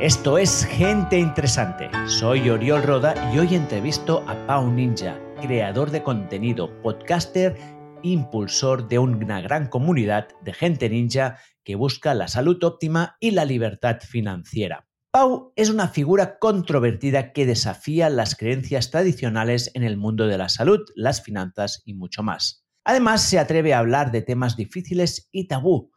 Esto es Gente Interesante. Soy Oriol Roda y hoy entrevisto a Pau Ninja, creador de contenido, podcaster, impulsor de una gran comunidad de gente ninja que busca la salud óptima y la libertad financiera. Pau es una figura controvertida que desafía las creencias tradicionales en el mundo de la salud, las finanzas y mucho más. Además, se atreve a hablar de temas difíciles y tabú.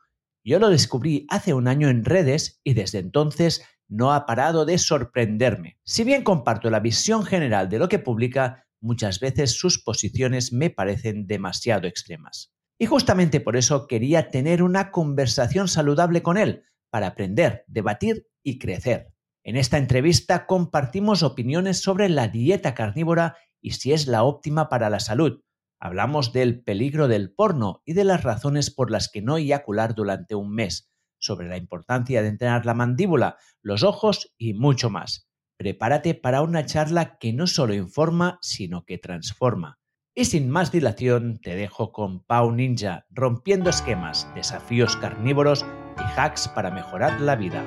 Yo lo descubrí hace un año en redes y desde entonces no ha parado de sorprenderme. Si bien comparto la visión general de lo que publica, muchas veces sus posiciones me parecen demasiado extremas. Y justamente por eso quería tener una conversación saludable con él, para aprender, debatir y crecer. En esta entrevista compartimos opiniones sobre la dieta carnívora y si es la óptima para la salud. Hablamos del peligro del porno y de las razones por las que no eyacular durante un mes sobre la importancia de entrenar la mandíbula, los ojos y mucho más. Prepárate para una charla que no solo informa, sino que transforma. Y sin más dilación, te dejo con Pau Ninja, rompiendo esquemas, desafíos carnívoros y hacks para mejorar la vida.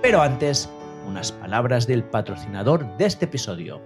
Pero antes, unas palabras del patrocinador de este episodio.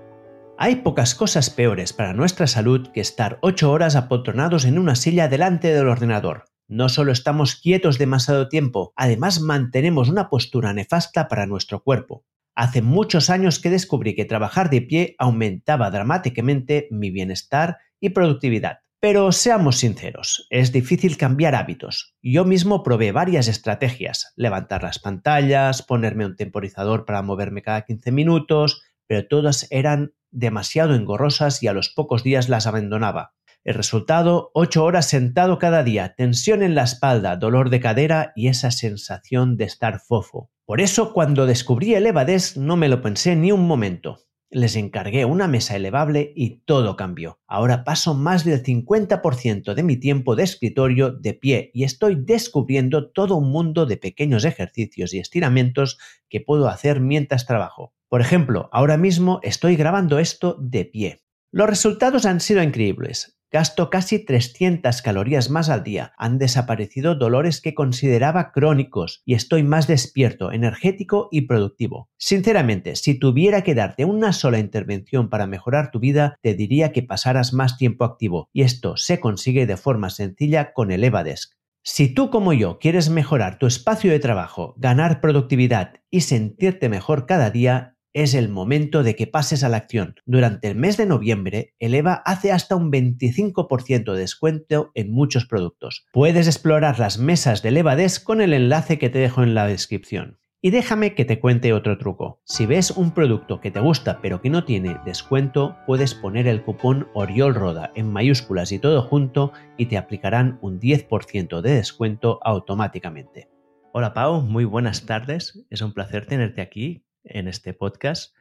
Hay pocas cosas peores para nuestra salud que estar 8 horas apotronados en una silla delante del ordenador. No solo estamos quietos demasiado tiempo, además mantenemos una postura nefasta para nuestro cuerpo. Hace muchos años que descubrí que trabajar de pie aumentaba dramáticamente mi bienestar y productividad. Pero seamos sinceros, es difícil cambiar hábitos. Yo mismo probé varias estrategias, levantar las pantallas, ponerme un temporizador para moverme cada 15 minutos, pero todas eran demasiado engorrosas y a los pocos días las abandonaba. El resultado, 8 horas sentado cada día, tensión en la espalda, dolor de cadera y esa sensación de estar fofo. Por eso, cuando descubrí el Evades, no me lo pensé ni un momento. Les encargué una mesa elevable y todo cambió. Ahora paso más del 50% de mi tiempo de escritorio de pie y estoy descubriendo todo un mundo de pequeños ejercicios y estiramientos que puedo hacer mientras trabajo. Por ejemplo, ahora mismo estoy grabando esto de pie. Los resultados han sido increíbles. Gasto casi 300 calorías más al día. Han desaparecido dolores que consideraba crónicos y estoy más despierto, energético y productivo. Sinceramente, si tuviera que darte una sola intervención para mejorar tu vida, te diría que pasaras más tiempo activo y esto se consigue de forma sencilla con el Evadesk. Si tú como yo quieres mejorar tu espacio de trabajo, ganar productividad y sentirte mejor cada día, es el momento de que pases a la acción. Durante el mes de noviembre, Eleva hace hasta un 25% de descuento en muchos productos. Puedes explorar las mesas de EvaDes con el enlace que te dejo en la descripción. Y déjame que te cuente otro truco. Si ves un producto que te gusta pero que no tiene descuento, puedes poner el cupón OriolRoda en mayúsculas y todo junto y te aplicarán un 10% de descuento automáticamente. Hola Pau, muy buenas tardes. Es un placer tenerte aquí en este podcast.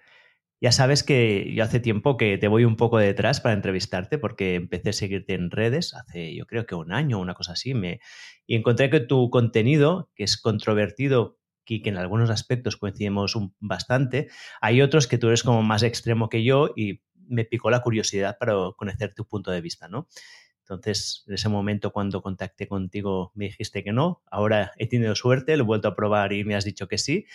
Ya sabes que yo hace tiempo que te voy un poco detrás para entrevistarte porque empecé a seguirte en redes hace yo creo que un año, una cosa así, me, y encontré que tu contenido, que es controvertido y que en algunos aspectos coincidimos bastante, hay otros que tú eres como más extremo que yo y me picó la curiosidad para conocer tu punto de vista, ¿no? Entonces, en ese momento cuando contacté contigo me dijiste que no, ahora he tenido suerte, lo he vuelto a probar y me has dicho que sí,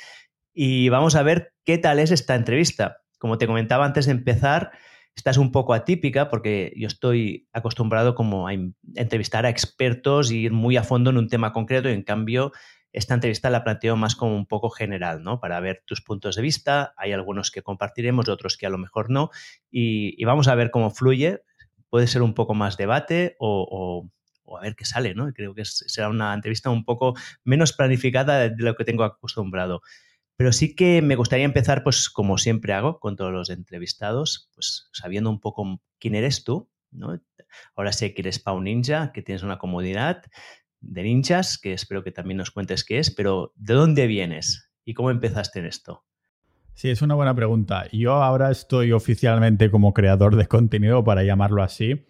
y vamos a ver qué tal es esta entrevista. Como te comentaba antes de empezar, esta es un poco atípica porque yo estoy acostumbrado como a entrevistar a expertos y ir muy a fondo en un tema concreto y en cambio esta entrevista la planteo más como un poco general, ¿no? Para ver tus puntos de vista. Hay algunos que compartiremos, otros que a lo mejor no. Y, vamos a ver cómo fluye. Puede ser un poco más debate o, o, a ver qué sale, ¿no? Creo que será una entrevista un poco menos planificada de lo que tengo acostumbrado. Pero sí que me gustaría empezar, pues como siempre hago con todos los entrevistados, pues sabiendo un poco quién eres tú, ¿no? Ahora sé que eres Pau Ninja, que tienes una comodidad de ninjas, que espero que también nos cuentes qué es, pero ¿de dónde vienes y cómo empezaste en esto? Sí, es una buena pregunta. Yo ahora estoy oficialmente como creador de contenido, para llamarlo así,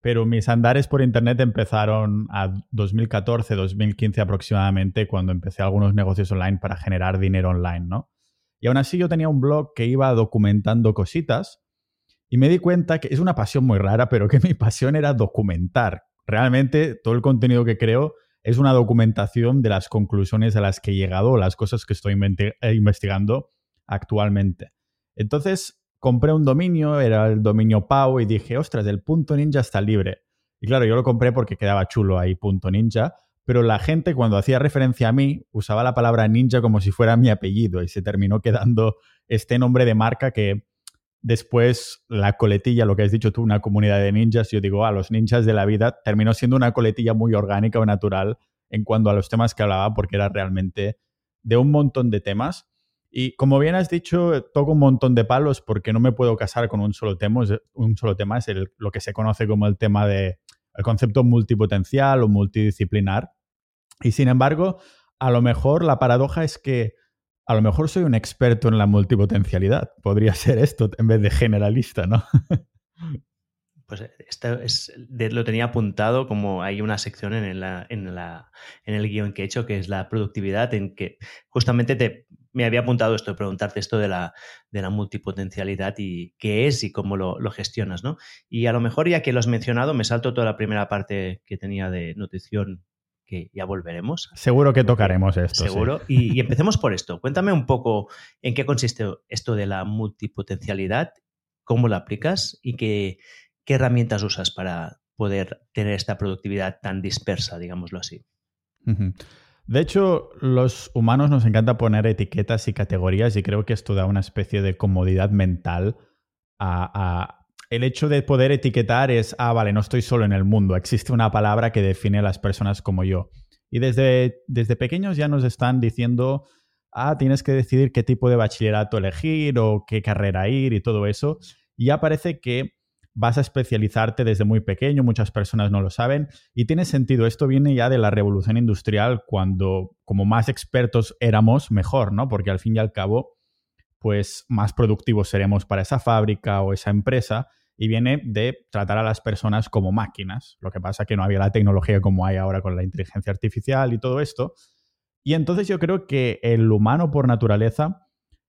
pero mis andares por Internet empezaron a 2014, 2015 aproximadamente, cuando empecé algunos negocios online para generar dinero online, ¿no? Y aún así yo tenía un blog que iba documentando cositas y me di cuenta que es una pasión muy rara, pero que mi pasión era documentar. Realmente todo el contenido que creo es una documentación de las conclusiones a las que he llegado, las cosas que estoy eh, investigando actualmente. Entonces, compré un dominio, era el dominio Pau, y dije, ostras, el punto ninja está libre. Y claro, yo lo compré porque quedaba chulo ahí punto ninja, pero la gente cuando hacía referencia a mí usaba la palabra ninja como si fuera mi apellido y se terminó quedando este nombre de marca que después la coletilla, lo que has dicho tú, una comunidad de ninjas, yo digo, a los ninjas de la vida, terminó siendo una coletilla muy orgánica o natural en cuanto a los temas que hablaba, porque era realmente de un montón de temas. Y como bien has dicho, toco un montón de palos porque no me puedo casar con un solo tema. Un solo tema es lo que se conoce como el tema de el concepto multipotencial o multidisciplinar. Y sin embargo, a lo mejor la paradoja es que a lo mejor soy un experto en la multipotencialidad. Podría ser esto en vez de generalista, ¿no? Pues esto es, lo tenía apuntado como hay una sección en, la, en, la, en el guion que he hecho que es la productividad, en que justamente te, me había apuntado esto, preguntarte esto de la, de la multipotencialidad y qué es y cómo lo, lo, gestionas, ¿no? Y a lo mejor ya que lo has mencionado, me salto toda la primera parte que tenía de nutrición que ya volveremos. Seguro que tocaremos esto. Seguro. Y, empecemos por esto. Cuéntame un poco en qué consiste esto de la multipotencialidad, cómo la aplicas y qué, qué herramientas usas para poder tener esta productividad tan dispersa, digámoslo así. De hecho, los humanos nos encanta poner etiquetas y categorías y creo que esto da una especie de comodidad mental a el hecho de poder etiquetar es, ah, vale, no estoy solo en el mundo, existe una palabra que define a las personas como yo. Y desde, desde pequeños ya nos están diciendo, ah, tienes que decidir qué tipo de bachillerato elegir o qué carrera ir y todo eso. Y ya parece que vas a especializarte desde muy pequeño, muchas personas no lo saben, y tiene sentido, esto viene ya de la revolución industrial, cuando como más expertos éramos, mejor, ¿no? Porque al fin y al cabo pues más productivos seremos para esa fábrica o esa empresa y viene de tratar a las personas como máquinas. Lo que pasa que no había la tecnología como hay ahora con la inteligencia artificial y todo esto. Y entonces yo creo que el humano por naturaleza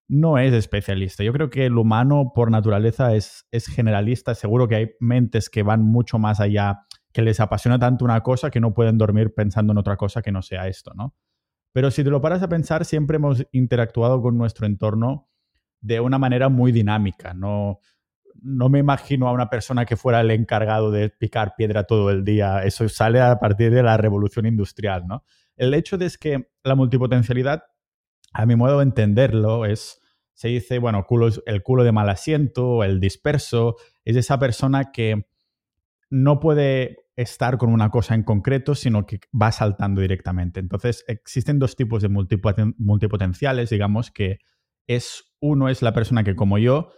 no es especialista. Yo creo que el humano por naturaleza es, es generalista. Seguro que hay mentes que van mucho más allá, que les apasiona tanto una cosa que no pueden dormir pensando en otra cosa que no sea esto, ¿no? Pero si te lo paras a pensar, siempre hemos interactuado con nuestro entorno de una manera muy dinámica. No, no me imagino a una persona que fuera el encargado de picar piedra todo el día. Eso sale a partir de la revolución industrial, ¿no? El hecho de es que la multipotencialidad, a mi modo de entenderlo, es, se dice, bueno, el culo de mal asiento, el disperso, es esa persona que no puede estar con una cosa en concreto, sino que va saltando directamente. Entonces, existen dos tipos de multipotenciales, digamos, que es uno es la persona que como yo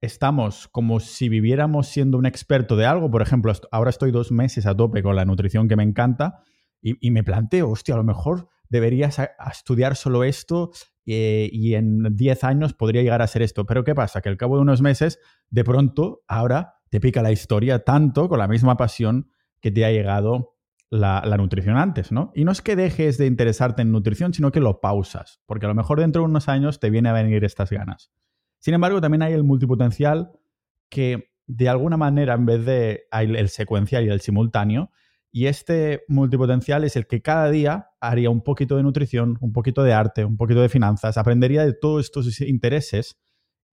estamos como si viviéramos siendo un experto de algo. Por ejemplo, ahora estoy dos meses a tope con la nutrición que me encanta y, me planteo, hostia, a lo mejor deberías estudiar solo esto eh, y en 10 años podría llegar a ser esto. Pero ¿qué pasa? Que al cabo de unos meses, de pronto, ahora te pica la historia tanto con la misma pasión que te ha llegado la, nutrición antes, ¿no? Y no es que dejes de interesarte en nutrición, sino que lo pausas, porque a lo mejor dentro de unos años te viene a venir estas ganas. Sin embargo, también hay el multipotencial que de alguna manera, en vez de el secuencial y el simultáneo, y este multipotencial es el que cada día haría un poquito de nutrición, un poquito de arte, un poquito de finanzas, aprendería de todos estos intereses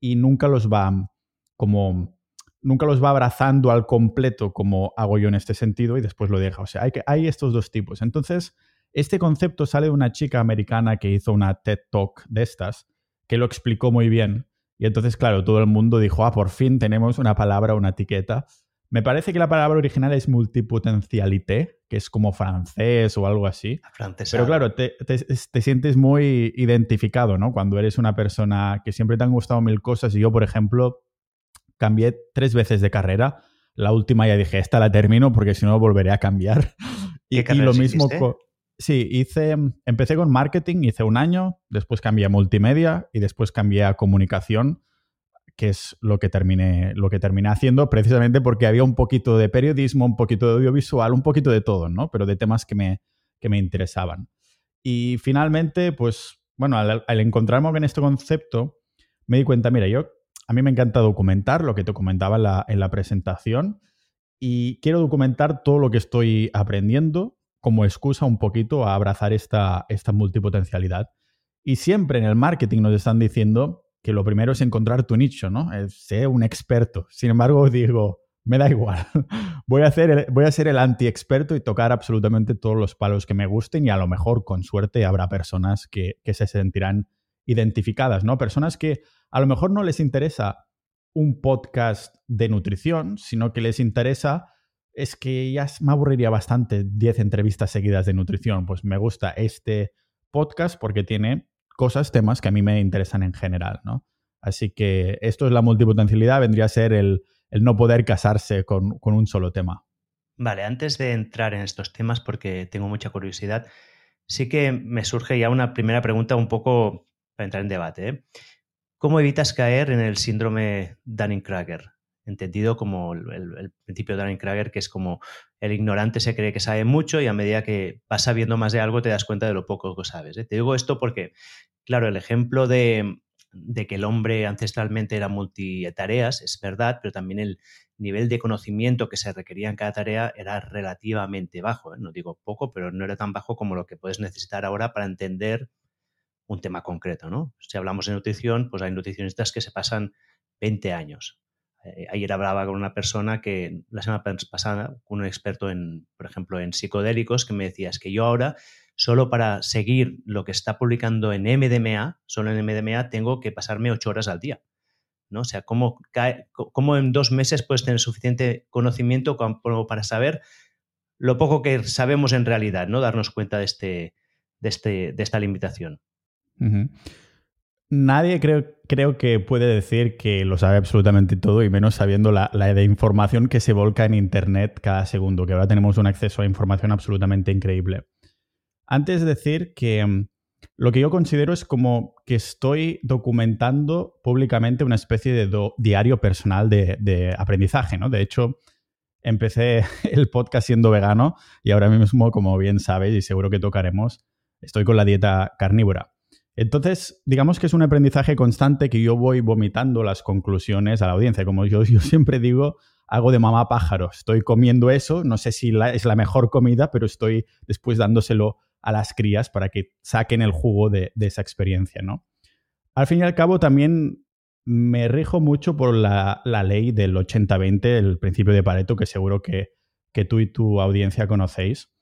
y nunca los va como nunca los va abrazando al completo como hago yo en este sentido y después lo deja. O sea, hay, hay estos dos tipos. Entonces, este concepto sale de una chica americana que hizo una TED Talk de estas, que lo explicó muy bien. Y entonces, claro, todo el mundo dijo, ah, por fin tenemos una palabra, una etiqueta. Me parece que la palabra original es multipotencialité, que es como francés o algo así. Pero claro, te, te, sientes muy identificado, ¿no? Cuando eres una persona que siempre te han gustado mil cosas y yo, por ejemplo, cambié tres veces de carrera. La última ya dije, esta la termino porque si no volveré a cambiar. y, y lo mismo. Sí, hice, empecé con marketing, hice un año, después cambié a multimedia y después cambié a comunicación, que es lo que terminé, lo que terminé haciendo precisamente porque había un poquito de periodismo, un poquito de audiovisual, un poquito de todo, ¿no? Pero de temas que me, que me interesaban. Y finalmente, pues, bueno, al, encontrarme con este concepto, me di cuenta, mira, yo a mí me encanta documentar lo que te comentaba en la, presentación y quiero documentar todo lo que estoy aprendiendo como excusa un poquito a abrazar esta, esta multipotencialidad. Y siempre en el marketing nos están diciendo que lo primero es encontrar tu nicho, ¿no? Ser un experto. Sin embargo, digo, me da igual. voy, a hacer voy a ser el anti-experto y tocar absolutamente todos los palos que me gusten y a lo mejor, con suerte, habrá personas que, que se sentirán identificadas, ¿no? Personas que a lo mejor no les interesa un podcast de nutrición, sino que les interesa es que ya me aburriría bastante 10 entrevistas seguidas de nutrición. Pues me gusta este podcast porque tiene cosas, temas que a mí me interesan en general, ¿no? Así que esto es la multipotencialidad, vendría a ser el, no poder casarse con, con, un solo tema. Vale, antes de entrar en estos temas, porque tengo mucha curiosidad, sí que me surge ya una primera pregunta un poco para entrar en debate. ¿eh? ¿Cómo evitas caer en el síndrome Dunning-Kruger? Entendido como el, principio de Dunning-Kruger, que es como el ignorante se cree que sabe mucho y a medida que vas sabiendo más de algo te das cuenta de lo poco que sabes. ¿eh? Te digo esto porque, claro, el ejemplo de, que el hombre ancestralmente era multitareas es verdad, pero también el nivel de conocimiento que se requería en cada tarea era relativamente bajo. ¿eh? No digo poco, pero no era tan bajo como lo que puedes necesitar ahora para entender un tema concreto, ¿no? Si hablamos de nutrición, pues hay nutricionistas que se pasan 20 años. Eh, ayer hablaba con una persona que la semana pasada, un experto en, por ejemplo, en psicodélicos, que me decía, es que yo ahora, solo para seguir lo que está publicando en MDMA, solo en MDMA, tengo que pasarme 8 horas al día. ¿no? O sea, ¿cómo, ¿cómo en dos meses puedes tener suficiente conocimiento para saber lo poco que sabemos en realidad, ¿no? Darnos cuenta de, este, de, este, de esta limitación. Nadie creo, creo, que puede decir que lo sabe absolutamente todo y menos sabiendo la, de información que se volca en Internet cada segundo, que ahora tenemos un acceso a información absolutamente increíble. Antes de decir que mm, lo que yo considero es como que estoy documentando públicamente una especie de diario personal de, de, aprendizaje, ¿no? De hecho, empecé el podcast siendo vegano y ahora mismo, como bien sabéis y seguro que tocaremos, estoy con la dieta carnívora. Entonces, digamos que es un aprendizaje constante que yo voy vomitando las conclusiones a la audiencia. Como yo, siempre digo, hago de mamá pájaro. Estoy comiendo eso, no sé si es la mejor comida, pero estoy después dándoselo a las crías para que saquen el jugo de, esa experiencia, ¿no? Al fin y al cabo, también me rijo mucho por la, ley del 80-20, el principio de Pareto, que seguro que, que tú y tu audiencia conocéis.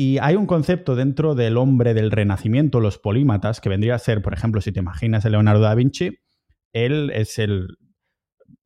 Y hay un concepto dentro del hombre del renacimiento, los polímatas, que vendría a ser, por ejemplo, si te imaginas a Leonardo da Vinci, él es el,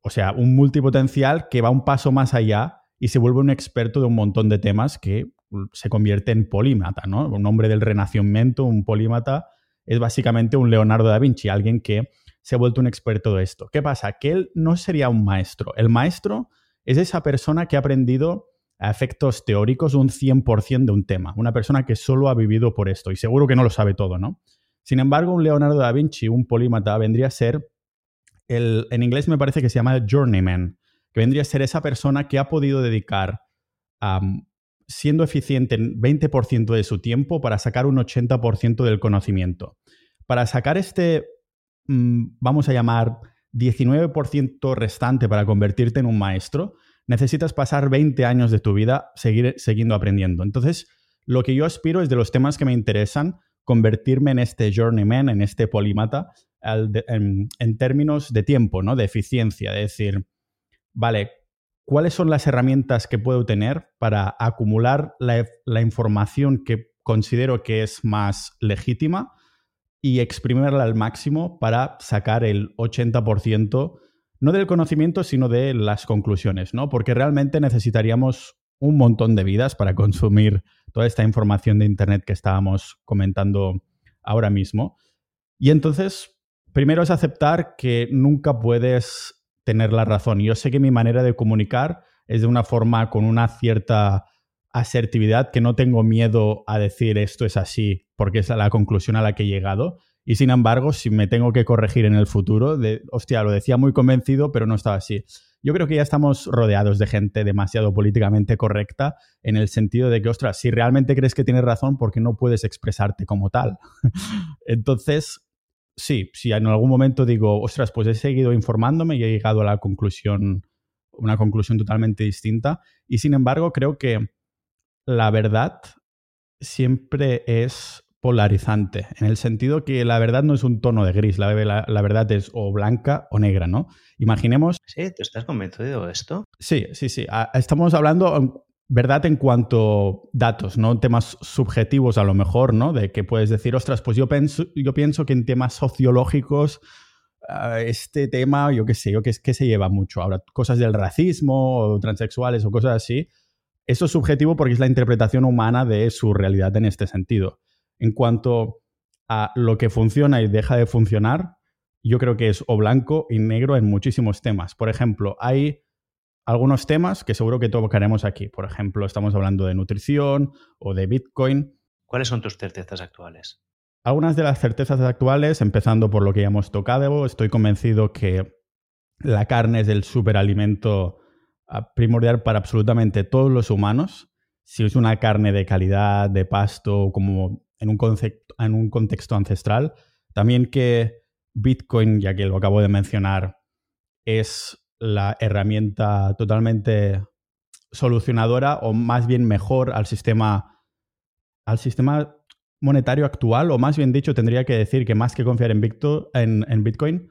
o sea, un multipotencial que va un paso más allá y se vuelve un experto de un montón de temas que se convierte en polímata, ¿no? Un hombre del renacimiento, un polímata, es básicamente un Leonardo da Vinci, alguien que se ha vuelto un experto de esto. ¿Qué pasa? Que él no sería un maestro. El maestro es esa persona que ha aprendido a efectos teóricos un 100% de un tema, una persona que solo ha vivido por esto y seguro que no lo sabe todo, ¿no? Sin embargo, un Leonardo da Vinci, un polímata, vendría a ser, el, en inglés me parece que se llama journeyman, que vendría a ser esa persona que ha podido dedicar, siendo eficiente en 20% de su tiempo, para sacar un 80% del conocimiento. Para sacar este, mm, vamos a llamar, 19% restante para convertirte en un maestro, necesitas pasar 20 años de tu vida seguir, siguiendo aprendiendo. Entonces, lo que yo aspiro es de los temas que me interesan, convertirme en este journeyman, en este polímata, en, términos de tiempo, ¿no? De eficiencia, de decir, vale, ¿cuáles son las herramientas que puedo tener para acumular la, la información que considero que es más legítima y exprimirla al máximo para sacar el 80% no del conocimiento, sino de las conclusiones, ¿no? Porque realmente necesitaríamos un montón de vidas para consumir toda esta información de Internet que estábamos comentando ahora mismo. Y entonces, primero es aceptar que nunca puedes tener la razón. Yo sé que mi manera de comunicar es de una forma con una cierta asertividad, que no tengo miedo a decir esto es así, porque es la conclusión a la que he llegado, y sin embargo, si me tengo que corregir en el futuro, de, hostia, lo decía muy convencido, pero no estaba así. Yo creo que ya estamos rodeados de gente demasiado políticamente correcta en el sentido de que, ostras, si realmente crees que tienes razón, ¿por qué no puedes expresarte como tal? Entonces, sí, si en algún momento digo, ostras, pues he seguido informándome y he llegado a la conclusión, una conclusión totalmente distinta. Y sin embargo, creo que la verdad siempre es polarizante, en el sentido que la verdad no es un tono de gris, la, la, verdad es o blanca o negra, ¿no? Imaginemos... Sí, ¿tú estás convencido de esto? Sí, sí, sí. Estamos hablando verdad en cuanto datos, no temas subjetivos a lo mejor, ¿no? De que puedes decir, ostras, pues yo pienso, yo pienso que en temas sociológicos ah, este tema, yo qué sé, yo que, que se lleva mucho ahora, cosas del racismo o transexuales o cosas así, eso es subjetivo porque es la interpretación humana de su realidad en este sentido. En cuanto a lo que funciona y deja de funcionar, yo creo que es o blanco y negro en muchísimos temas. Por ejemplo, hay algunos temas que seguro que tocaremos aquí. Por ejemplo, estamos hablando de nutrición o de Bitcoin. ¿Cuáles son tus certezas actuales? Algunas de las certezas actuales, empezando por lo que ya hemos tocado, estoy convencido que la carne es el superalimento primordial para absolutamente todos los humanos. Si es una carne de calidad, de pasto, como en un, concepto, en un contexto ancestral. También que Bitcoin, ya que lo acabo de mencionar, es la herramienta totalmente solucionadora o más bien mejor al sistema, al sistema monetario actual, o más bien dicho, tendría que decir que más que confiar en, en Bitcoin,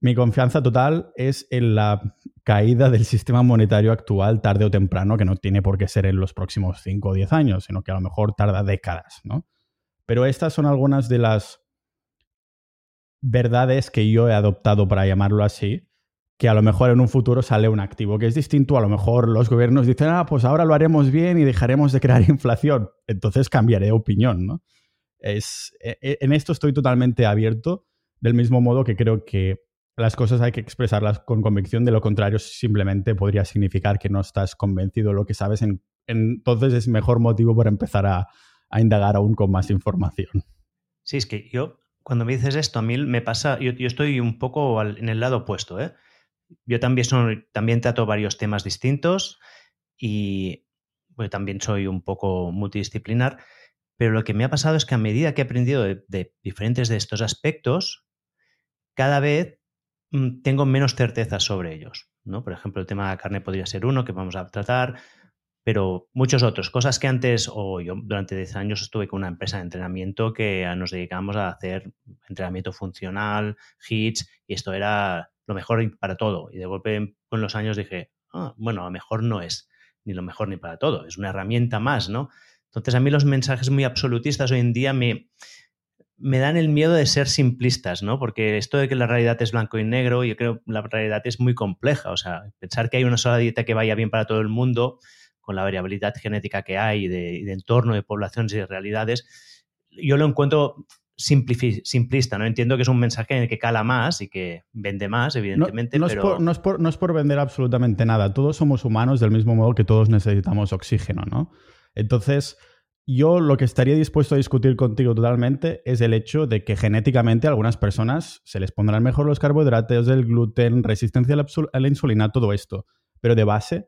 mi confianza total es en la caída del sistema monetario actual tarde o temprano, que no tiene por qué ser en los próximos 5 o 10 años, sino que a lo mejor tarda décadas, ¿no? Pero estas son algunas de las verdades que yo he adoptado, para llamarlo así, que a lo mejor en un futuro sale un activo que es distinto, a lo mejor los gobiernos dicen, ah, pues ahora lo haremos bien y dejaremos de crear inflación, entonces cambiaré de opinión, ¿no? Es, e, e, en esto estoy totalmente abierto, del mismo modo que creo que las cosas hay que expresarlas con convicción, de lo contrario simplemente podría significar que no estás convencido. De lo que sabes, entonces es mejor motivo para empezar a, indagar aún con más información. Sí, es que yo, cuando me dices esto, a mí me pasa, yo, estoy un poco en el lado opuesto, ¿eh? Yo también, soy, también trato varios temas distintos y también soy un poco multidisciplinar, pero lo que me ha pasado es que a medida que he aprendido de diferentes de estos aspectos, cada vez Mm, tengo menos certeza sobre ellos. ¿no? Por ejemplo, el tema de la carne podría ser uno que vamos a tratar, pero muchos otros. Cosas que antes, o yo durante 10 años estuve con una empresa de entrenamiento que nos dedicábamos a hacer entrenamiento funcional, hits, y esto era lo mejor para todo. Y de golpe con los años dije, ah, bueno, a lo mejor no es ni lo mejor ni para todo, es una herramienta más, ¿no? Entonces a mí los mensajes muy absolutistas hoy en día me, me dan el miedo de ser simplistas, ¿no? Porque esto de que la realidad es blanco y negro, yo creo que la realidad es muy compleja. O sea, pensar que hay una sola dieta que vaya bien para todo el mundo, con la variabilidad genética que hay de, de entorno, de poblaciones y de realidades, yo lo encuentro simplista, ¿no? Entiendo que es un mensaje en el que cala más y que vende más, evidentemente. No, es, por, no, es, por, vender absolutamente nada. Todos somos humanos del mismo modo que todos necesitamos oxígeno, ¿no? Entonces, yo lo que estaría dispuesto a discutir contigo totalmente es el hecho de que genéticamente a algunas personas se les pondrán mejor los carbohidratos, el gluten, resistencia a la insulina, todo esto. Pero de base,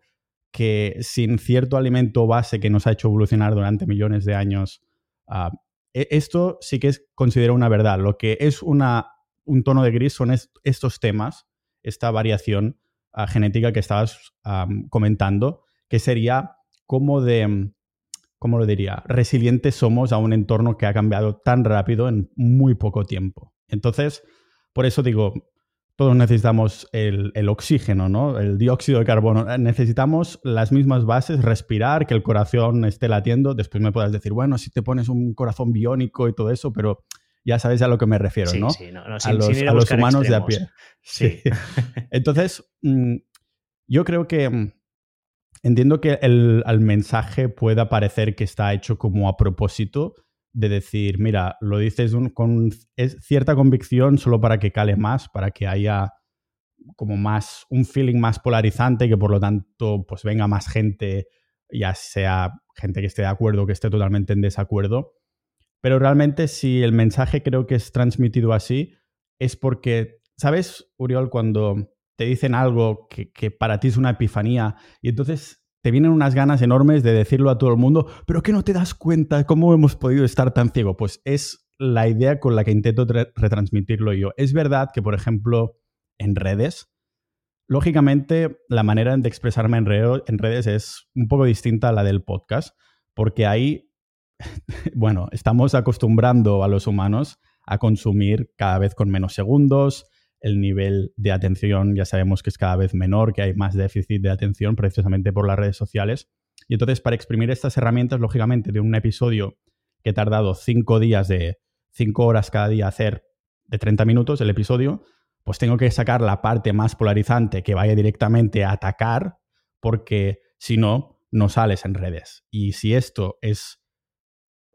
que sin cierto alimento base que nos ha hecho evolucionar durante millones de años, ah, e, esto sí que es, considero una verdad. Lo que es una, un tono de gris son estos temas, esta variación ah, genética que estabas comentando, que sería como de ¿cómo lo diría? Resilientes somos a un entorno que ha cambiado tan rápido en muy poco tiempo. Entonces, por eso digo, todos necesitamos el, oxígeno, ¿no? El dióxido de carbono. Necesitamos las mismas bases, respirar, que el corazón esté latiendo. Después me puedas decir, bueno, si te pones un corazón biónico y todo eso, pero ya sabes a lo que me refiero, ¿no? Sí, no, a, los, humanos de a pie. Sí. Entonces, mm, yo creo que mm, Entiendo que el, mensaje pueda parecer que está hecho como a propósito de decir, mira, lo dices con cierta convicción solo para que cale más, para que haya como más, un feeling más polarizante, que por lo tanto pues venga más gente, ya sea gente que esté de acuerdo que esté totalmente en desacuerdo. Pero realmente si el mensaje creo que es transmitido así, es porque, ¿sabes, Uriol, cuando te dicen algo que, para ti es una epifanía y entonces te vienen unas ganas enormes de decirlo a todo el mundo, pero que no te das cuenta cómo hemos podido estar tan ciego. Pues es la idea con la que intento retransmitirlo yo. Es verdad que, por ejemplo, en redes, lógicamente la manera de expresarme en, en redes es un poco distinta a la del podcast, porque ahí bueno, estamos acostumbrando a los humanos a consumir cada vez con menos segundos, el nivel de atención ya sabemos que es cada vez menor, que hay más déficit de atención precisamente por las redes sociales. Y entonces para exprimir estas herramientas, lógicamente, de un episodio que he tardado cinco días de cinco horas cada día hacer de 30 minutos el episodio, pues tengo que sacar la parte más polarizante que vaya directamente a atacar, porque si no, no sales en redes. Y si esto es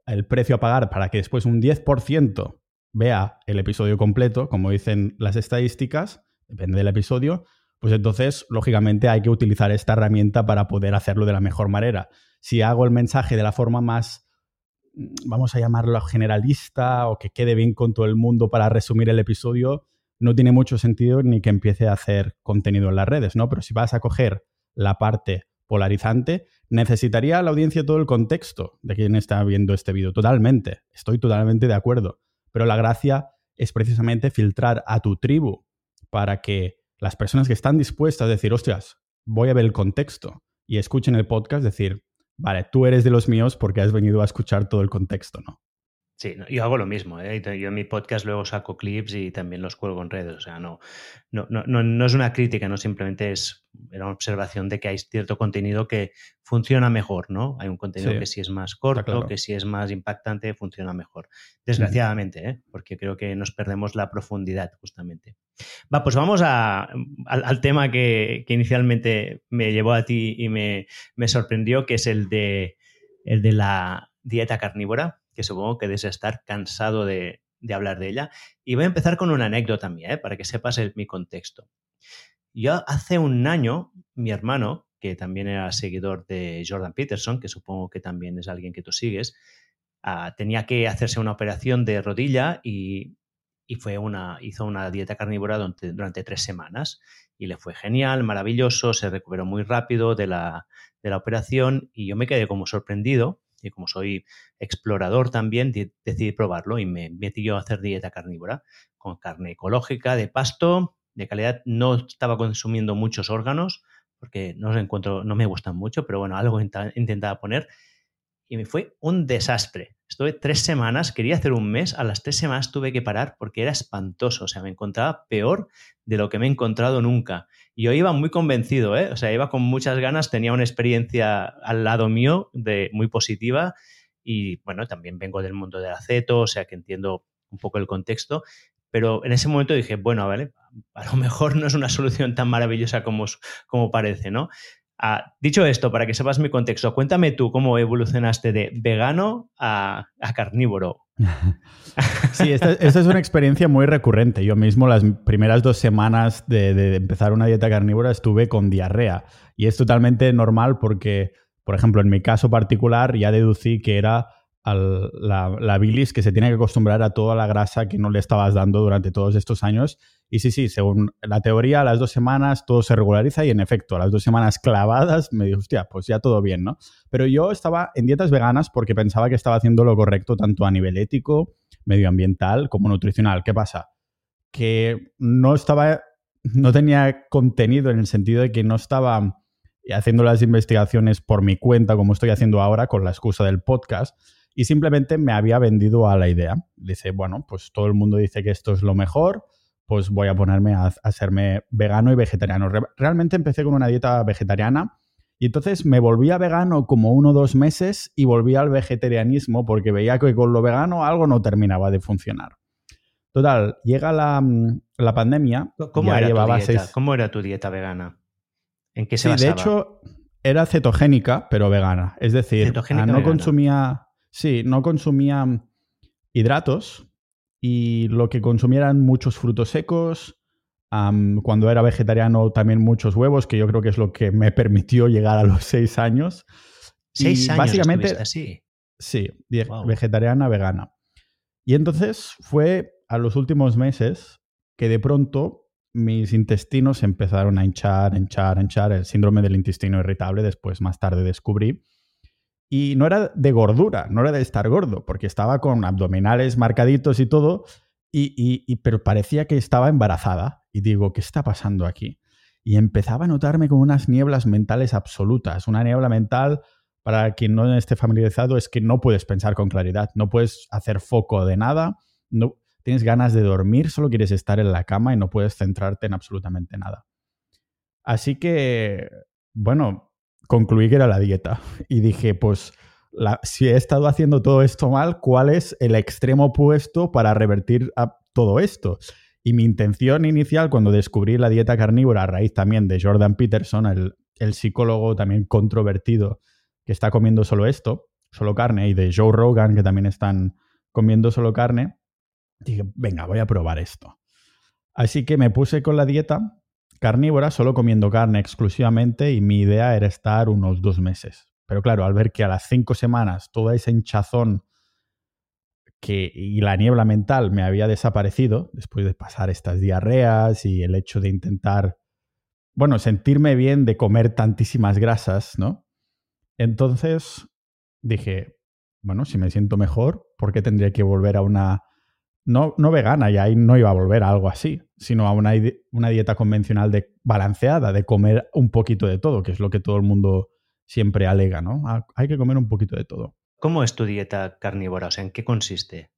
el precio a pagar para que después un 10% vea el episodio completo, como dicen las estadísticas, depende del episodio, pues entonces, lógicamente, hay que utilizar esta herramienta para poder hacerlo de la mejor manera. Si hago el mensaje de la forma más, mm, vamos a llamarlo generalista o que quede bien con todo el mundo para resumir el episodio, no tiene mucho sentido ni que empiece a hacer contenido en las redes, ¿no? Pero si vas a coger la parte polarizante, necesitaría la audiencia todo el contexto de quien está viendo este vídeo. Totalmente, estoy totalmente de acuerdo. Pero la gracia es precisamente filtrar a tu tribu para que las personas que están dispuestas a decir, hostias, voy a ver el contexto y escuchen el podcast, decir, vale, tú eres de los míos porque has venido a escuchar todo el contexto, ¿no? Sí, yo hago lo mismo. ¿eh? Yo en mi podcast luego saco clips y también los cuelgo en redes. O sea, no, no, no, no es una crítica, no simplemente es una observación de que hay cierto contenido que funciona mejor, ¿no? Hay un contenido que si es más corto, que si es más impactante, funciona mejor. Desgraciadamente, ¿eh? porque creo que nos perdemos la profundidad justamente. Va, pues vamos a, al, tema que, que, inicialmente me llevó a ti y me, me sorprendió, que es el de, el de la dieta carnívora que supongo que debes estar cansado de, hablar de ella. Y voy a empezar con una anécdota mía, ¿eh? para que sepas mi contexto. Yo hace un año, mi hermano, que también era seguidor de Jordan Peterson, que supongo que también es alguien que tú sigues, ah, tenía que hacerse una operación de rodilla y, fue una, hizo una dieta carnívora durante, durante, tres semanas. Y le fue genial, maravilloso, se recuperó muy rápido de la, de la operación y yo me quedé como sorprendido y como soy explorador también, decidí probarlo y me metí yo a hacer dieta carnívora con carne ecológica, de pasto, de calidad. No estaba consumiendo muchos órganos porque no los encuentro, no me gustan mucho, pero bueno, algo intentaba poner y me fue un desastre. Estuve tres semanas, quería hacer un mes, a las tres semanas tuve que parar porque era espantoso, o sea, me encontraba peor de lo que me he encontrado nunca. Y yo iba muy convencido, ¿eh? o sea, iba con muchas ganas, tenía una experiencia al lado mío de, muy positiva y bueno, también vengo del mundo del aceto, o sea, que entiendo un poco el contexto, pero en ese momento dije, bueno, vale, a lo mejor no es una solución tan maravillosa como, como parece, ¿no? Dicho esto, para que sepas mi contexto, cuéntame tú cómo evolucionaste de vegano a, carnívoro. Sí, esta, es una experiencia muy recurrente. Yo mismo las primeras dos semanas de, empezar una dieta carnívora estuve con diarrea y es totalmente normal porque, por ejemplo, en mi caso particular ya deducí que era la, bilis que se tiene que acostumbrar a toda la grasa que no le estabas dando durante todos estos años. Y sí, sí, según la teoría, a las dos semanas todo se regulariza y en efecto, a las dos semanas clavadas me dijo, hostia, pues ya todo bien, ¿no? Pero yo estaba en dietas veganas porque pensaba que estaba haciendo lo correcto tanto a nivel ético, medioambiental como nutricional. ¿Qué pasa? Que no estaba, no tenía contenido en el sentido de que no estaba haciendo las investigaciones por mi cuenta como estoy haciendo ahora con la excusa del podcast, y simplemente me había vendido a la idea. Dice, bueno, pues todo el mundo dice que esto es lo mejor, pues voy a ponerme a, hacerme vegano y vegetariano. realmente empecé con una dieta vegetariana y entonces me volví a vegano como uno o dos meses y volví al vegetarianismo porque veía que con lo vegano algo no terminaba de funcionar. Total, llega la, mm, pandemia. ¿Cómo, era tu dieta? ¿Cómo era tu dieta vegana? ¿En qué se sí, de hecho, era cetogénica, pero vegana. Es decir, no consumía Sí, no consumía hidratos y lo que consumía eran muchos frutos secos. cuando era vegetariano también muchos huevos, que yo creo que es lo que me permitió llegar a los seis años. ¿Seis años básicamente, así? Sí, vegetariana, vegana. Y entonces fue a los últimos meses que de pronto mis intestinos empezaron a hinchar, hinchar, hinchar, el síndrome del intestino irritable, después más tarde descubrí. Y no era de gordura, no era de estar gordo, porque estaba con abdominales marcaditos y todo, y, pero parecía que estaba embarazada. Y digo, ¿qué está pasando aquí? Y empezaba a notarme con unas nieblas mentales absolutas, una niebla mental para quien no esté familiarizado, es que no puedes pensar con claridad, no puedes hacer foco de nada, no, tienes ganas de dormir, solo quieres estar en la cama y no puedes centrarte en absolutamente nada. Así que, bueno, concluí que era la dieta y dije, pues si he estado haciendo todo esto mal, ¿cuál es el extremo opuesto para revertir a todo esto? Y mi intención inicial cuando descubrí la dieta carnívora a raíz también de Jordan Peterson, el, el psicólogo también controvertido que está comiendo solo esto, solo carne, y de Joe Rogan que también están comiendo solo carne, dije, venga, voy a probar esto. Así que me puse con la dieta carnívora, solo comiendo carne exclusivamente, y mi idea era estar unos dos meses. Pero claro, al ver que a las cinco semanas toda esa hinchazón y la niebla mental me había desaparecido después de pasar estas diarreas y el hecho de intentar, bueno, sentirme bien de comer tantísimas grasas, ¿no? Entonces dije, bueno, si me siento mejor, ¿por qué tendría que volver a una... No, no vegana, y ahí no iba a volver a algo así, sino a una, una dieta convencional de balanceada, de comer un poquito de todo, que es lo que todo el mundo siempre alega, ¿no? Ah, hay que comer un poquito de todo. ¿Cómo es tu dieta carnívora? O sea, ¿en qué consiste?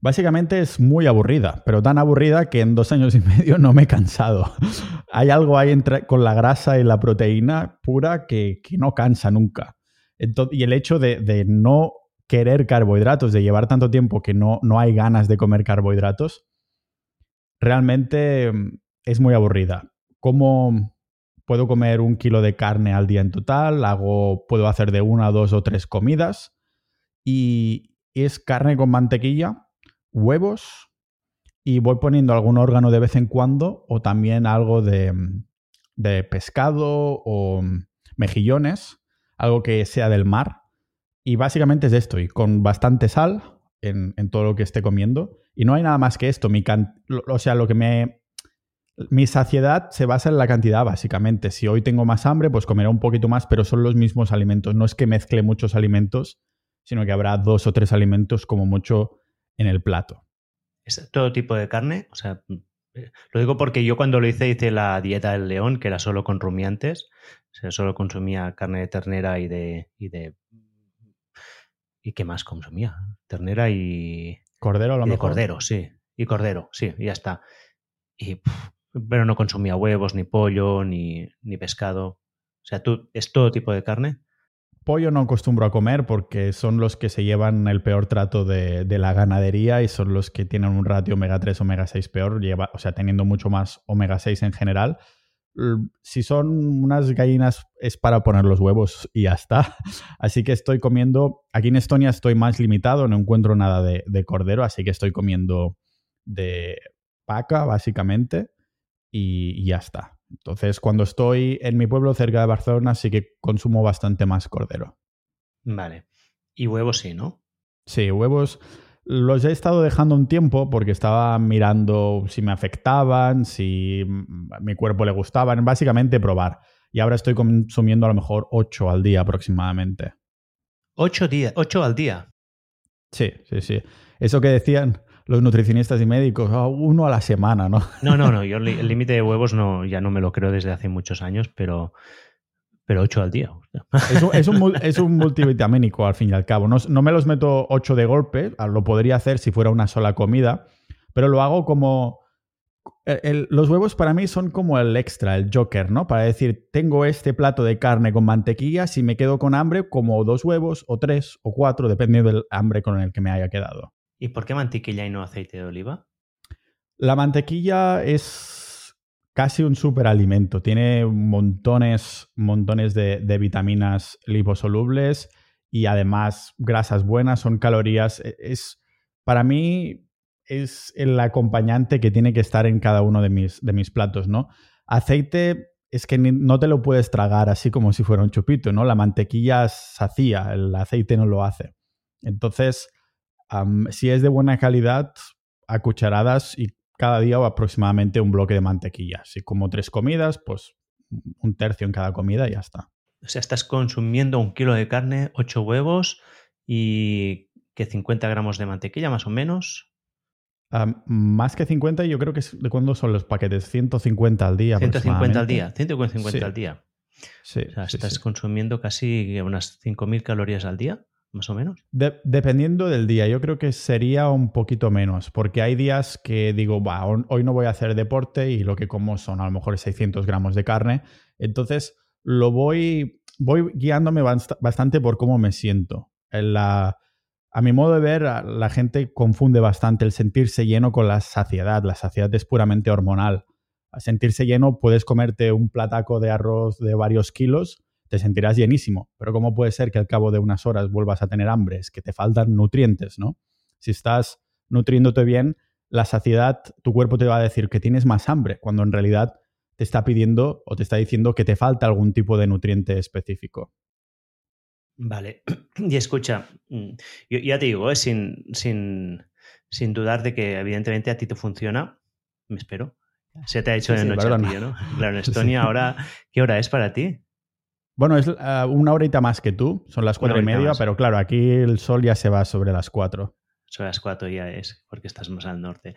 Básicamente es muy aburrida, pero tan aburrida que en dos años y medio no me he cansado. Hay algo ahí entre, con la grasa y la proteína pura que, no cansa nunca. y el hecho de, no querer carbohidratos, de llevar tanto tiempo que no, no hay ganas de comer carbohidratos, realmente mm, es muy aburrida. Como puedo comer un kilo de carne al día en total, hago, puedo hacer de una, dos o tres comidas y es carne con mantequilla, huevos y voy poniendo algún órgano de vez en cuando o también algo de, pescado o mejillones, algo que sea del mar. Y básicamente es esto, y con bastante sal en, todo lo que esté comiendo. Y no hay nada más que esto. Mi o sea, lo que me mi saciedad se basa en la cantidad, básicamente. Si hoy tengo más hambre, pues comeré un poquito más, pero son los mismos alimentos. No es que mezcle muchos alimentos, sino que habrá dos o tres alimentos como mucho en el plato. ¿Es todo tipo de carne? O sea, eh, lo digo porque yo cuando lo hice, hice la dieta del león, que era solo con rumiantes. O sea, solo consumía carne de ternera y de. y de. ¿Y qué más consumía? Ternera y. Cordero, a lo y De cordero, sí. Y cordero, sí, y ya está. Y pero no consumía huevos, ni pollo, ni, ni pescado. O sea, ¿tú es todo tipo de carne? Pollo no acostumbro a comer porque son los que se llevan el peor trato de, la ganadería y son los que tienen un ratio omega 3, omega 6 peor, lleva, o sea, teniendo mucho más omega 6 en general. Si son unas gallinas es para poner los huevos y ya está. Así que estoy comiendo, aquí en Estonia estoy más limitado, no encuentro nada de, de cordero, así que estoy comiendo de vaca básicamente y, ya está. Entonces, cuando estoy en mi pueblo cerca de Barcelona, sí que consumo bastante más cordero. Vale. Y huevos sí, ¿no? Sí, huevos los he estado dejando un tiempo porque estaba mirando si me afectaban, si mi cuerpo le gustaban, básicamente probar. Y ahora estoy consumiendo a lo mejor 8 al día aproximadamente. ¿8 días? ¿8 al día? Sí, sí, sí. Eso que decían, los nutricionistas y médicos, ah, uno a la semana, ¿no? No, no, no, yo el límite de huevos no, ya no me lo creo desde hace muchos años, pero, pero ocho al día. Es un, es, un, multivitamínico al fin y al cabo. No, no me los meto ocho de golpe, ah, lo podría hacer si fuera una sola comida, pero lo hago como... los huevos para mí son como el extra, el joker, ¿no? Para decir, tengo este plato de carne con mantequilla, si me quedo con hambre, como dos huevos o tres o cuatro, dependiendo del hambre con el que me haya quedado. ¿Y por qué mantequilla y no aceite de oliva? La mantequilla es casi un superalimento. Tiene montones, montones de, vitaminas liposolubles y además grasas buenas, son calorías. E, es, para mí es el acompañante que tiene que estar en cada uno de mis, de mis platos, ¿no? Aceite es que no te lo puedes tragar así como si fuera un chupito, ¿no? La mantequilla sacía, el aceite no lo hace. Entonces, si es de buena calidad, a cucharadas y cada día o aproximadamente un bloque de mantequilla. Si como tres comidas, pues un tercio en cada comida y ya está. O sea, estás consumiendo un kilo de carne, ocho huevos y que 50 gramos de mantequilla más o menos. más que 50, yo creo que es de cuándo son los paquetes, 150 al día. 150 al día, 150 al día. Sí, o sea, estás consumiendo casi unas 5.000 calorías al día, más o menos. dependiendo del día, yo creo que sería un poquito menos, porque hay días que digo, va, hoy no voy a hacer deporte y lo que como son a lo mejor 600 gramos de carne. Entonces, lo voy, voy guiándome bastante por cómo me siento. A mi modo de ver, la gente confunde bastante el sentirse lleno con la saciedad. La saciedad es puramente hormonal. Al sentirse lleno puedes comerte un plataco de arroz de varios kilos, te sentirás llenísimo, pero ¿cómo puede ser que al cabo de unas horas vuelvas a tener hambre? Es que te faltan nutrientes, ¿no? Si estás nutriéndote bien, la saciedad, tu cuerpo te va a decir que tienes más hambre, cuando en realidad te está pidiendo o te está diciendo que te falta algún tipo de nutriente específico. Vale. Y escucha, mm, yo ya te digo, ¿eh? sin, sin, sin, dudar de que evidentemente a ti te funciona, me espero. Se te ha hecho de noche ¿no? Claro, en Estonia ahora, ¿qué hora es para ti? Bueno, es ah, una horita más que tú, son las cuatro y media, pero claro, aquí el sol ya se va sobre las cuatro. Sobre las cuatro ya es, porque estás más al norte.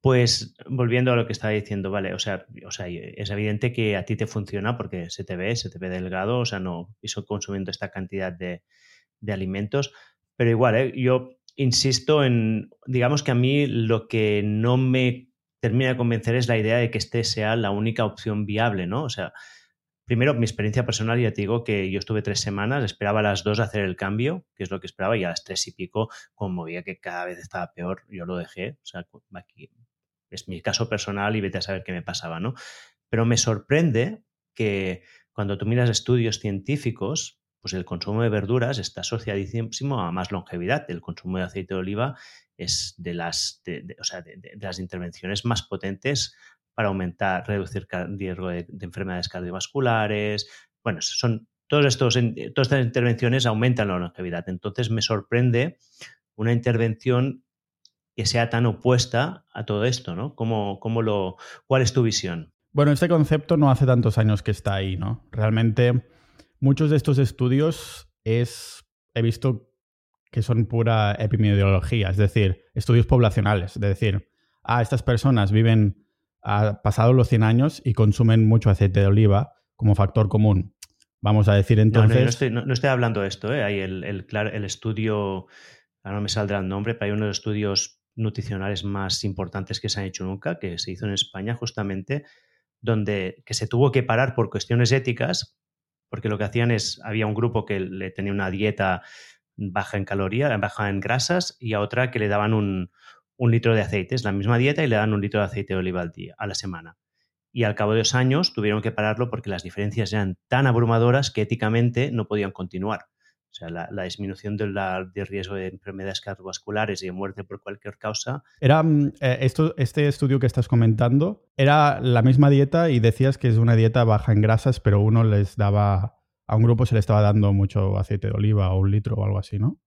Pues volviendo a lo que estaba diciendo, vale, o sea, o sea, es evidente que a ti te funciona porque se te ve, se te ve delgado, o sea, no hizo consumiendo esta cantidad de, alimentos, pero igual, ¿eh? yo insisto en, digamos que a mí lo que no me termina de convencer es la idea de que este sea la única opción viable, ¿no? O sea, primero, mi experiencia personal, ya te digo que yo estuve tres semanas, esperaba a las dos hacer el cambio, que es lo que esperaba, y a las tres y pico, como veía que cada vez estaba peor, yo lo dejé. O sea, es mi caso personal y vete a saber qué me pasaba, ¿no? Pero me sorprende que cuando tú miras estudios científicos, pues el consumo de verduras está asociadísimo a más longevidad. El consumo de aceite de oliva es de las, de, las intervenciones más potentes para aumentar, reducir riesgo de, enfermedades cardiovasculares. Bueno, son todos estos, todas estas intervenciones aumentan la longevidad. Entonces me sorprende una intervención que sea tan opuesta a todo esto, ¿no? ¿Cómo, lo, ¿Cuál es tu visión? Bueno, este concepto no hace tantos años que está ahí, ¿no? Realmente muchos de estos estudios es, he visto que son pura epidemiología, es decir, estudios poblacionales, es decir, ah, estas personas viven ha pasado los 100 años y consumen mucho aceite de oliva como factor común. Vamos a decir entonces... No, no, estoy, hablando de esto, ¿eh? hay el, el, el estudio, ahora no me saldrá el nombre, pero hay unos estudios nutricionales más importantes que se han hecho nunca, que se hizo en España justamente, donde que se tuvo que parar por cuestiones éticas, porque lo que hacían es, había un grupo que le tenía una dieta baja en calorías, baja en grasas, y a otra que le daban un, un litro de aceite, es la misma dieta y le dan un litro de aceite de oliva al día, a la semana. Y al cabo de dos años tuvieron que pararlo porque las diferencias eran tan abrumadoras que éticamente no podían continuar. O sea, la, disminución del riesgo de enfermedades cardiovasculares y de muerte por cualquier causa. Era mm, eh, esto, este estudio que estás comentando, era la misma dieta y decías que es una dieta baja en grasas, pero uno les daba, a un grupo se le estaba dando mucho aceite de oliva o un litro o algo así, ¿no?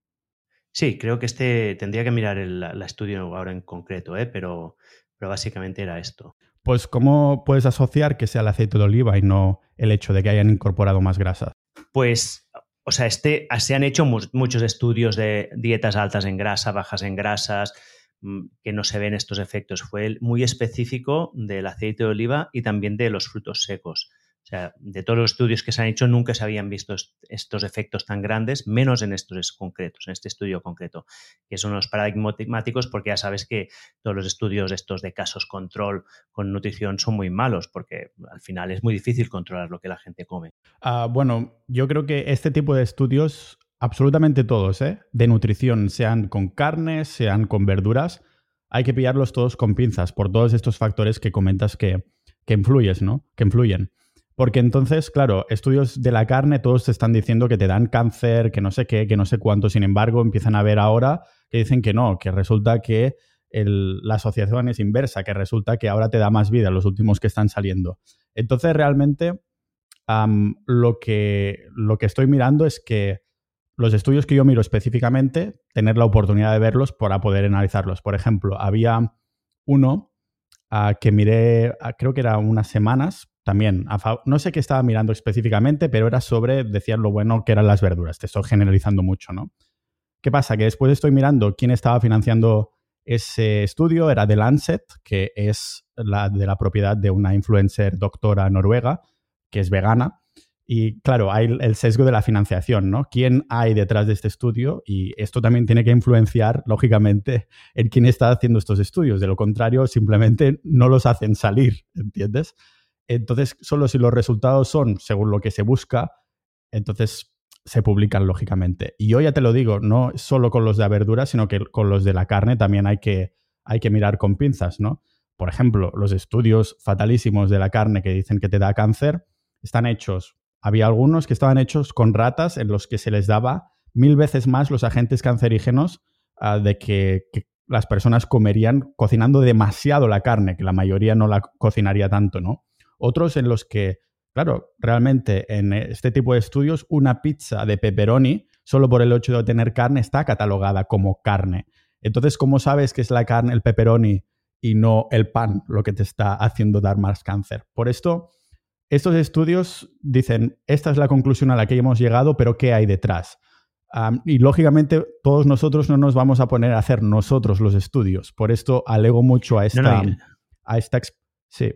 Sí, creo que este tendría que mirar el estudio ahora en concreto, ¿eh? pero, pero básicamente era esto. Pues, ¿cómo puedes asociar que sea el aceite de oliva y no el hecho de que hayan incorporado más grasas? Pues o sea, este, se han hecho muchos estudios de dietas altas en grasa, bajas en grasas, mm, que no se ven estos efectos. Fue muy específico del aceite de oliva y también de los frutos secos. O sea, de todos los estudios que se han hecho, nunca se habían visto estos efectos tan grandes, menos en estos concretos, en este estudio concreto, que son los paradigmáticos, porque ya sabes que todos los estudios estos de casos control con nutrición son muy malos, porque al final es muy difícil controlar lo que la gente come. Ah, bueno, yo creo que este tipo de estudios, absolutamente todos, ¿eh? de nutrición, sean con carne, sean con verduras, hay que pillarlos todos con pinzas por todos estos factores que comentas que, que influyes, ¿no? Que influyen. Porque entonces, claro, estudios de la carne, todos te están diciendo que te dan cáncer, que no sé qué, que no sé cuánto. Sin embargo, empiezan a ver ahora que dicen que no, que resulta que la asociación es inversa, que resulta que ahora te da más vida los últimos que están saliendo. Entonces, realmente, lo, que, lo que estoy mirando es que los estudios que yo miro específicamente, tener la oportunidad de verlos para poder analizarlos. Por ejemplo, había uno ah, que miré, ah, creo que era unas semanas, también, no sé qué estaba mirando específicamente, pero era sobre, decir lo bueno que eran las verduras. Te estoy generalizando mucho, ¿no? ¿Qué pasa? Que después estoy mirando quién estaba financiando ese estudio, era The Lancet, que es la de la propiedad de una influencer doctora noruega, que es vegana. Y claro, hay el sesgo de la financiación, ¿no? ¿Quién hay detrás de este estudio? Y esto también tiene que influenciar, lógicamente, en quién está haciendo estos estudios. De lo contrario, simplemente no los hacen salir, ¿entiendes? Entonces, solo si los resultados son según lo que se busca, entonces se publican lógicamente. Y yo ya te lo digo, no solo con los de la verdura, sino que con los de la carne también hay que, hay que mirar con pinzas, ¿no? Por ejemplo, los estudios fatalísimos de la carne que dicen que te da cáncer están hechos había algunos que estaban hechos con ratas en los que se les daba mil veces más los agentes cancerígenos ah, de que, las personas comerían cocinando demasiado la carne, que la mayoría no la cocinaría tanto, ¿no? Otros en los que, claro, realmente en este tipo de estudios una pizza de pepperoni, solo por el hecho de tener carne, está catalogada como carne. Entonces, ¿cómo sabes que es la carne, el pepperoni y no el pan lo que te está haciendo dar más cáncer? Por esto estos estudios dicen, esta es la conclusión a la que hemos llegado, pero ¿qué hay detrás? y lógicamente todos nosotros no nos vamos a poner a hacer nosotros los estudios. Por esto alego mucho a esta... No, a esta sí.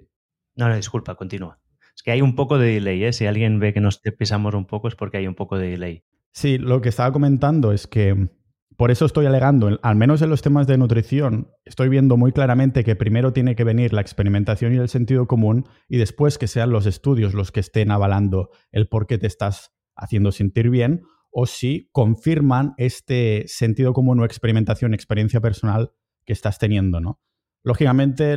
No, no, disculpa, continúa. Es que hay un poco de delay, ¿eh? Si alguien ve que nos pisamos un poco es porque hay un poco de delay. Sí, lo que estaba comentando es que por eso estoy alegando, al menos en los temas de nutrición, estoy viendo muy claramente que primero tiene que venir la experimentación y el sentido común y después que sean los estudios los que estén avalando el por qué te estás haciendo sentir bien o si confirman este sentido común o experimentación, experiencia personal que estás teniendo, ¿no? Lógicamente,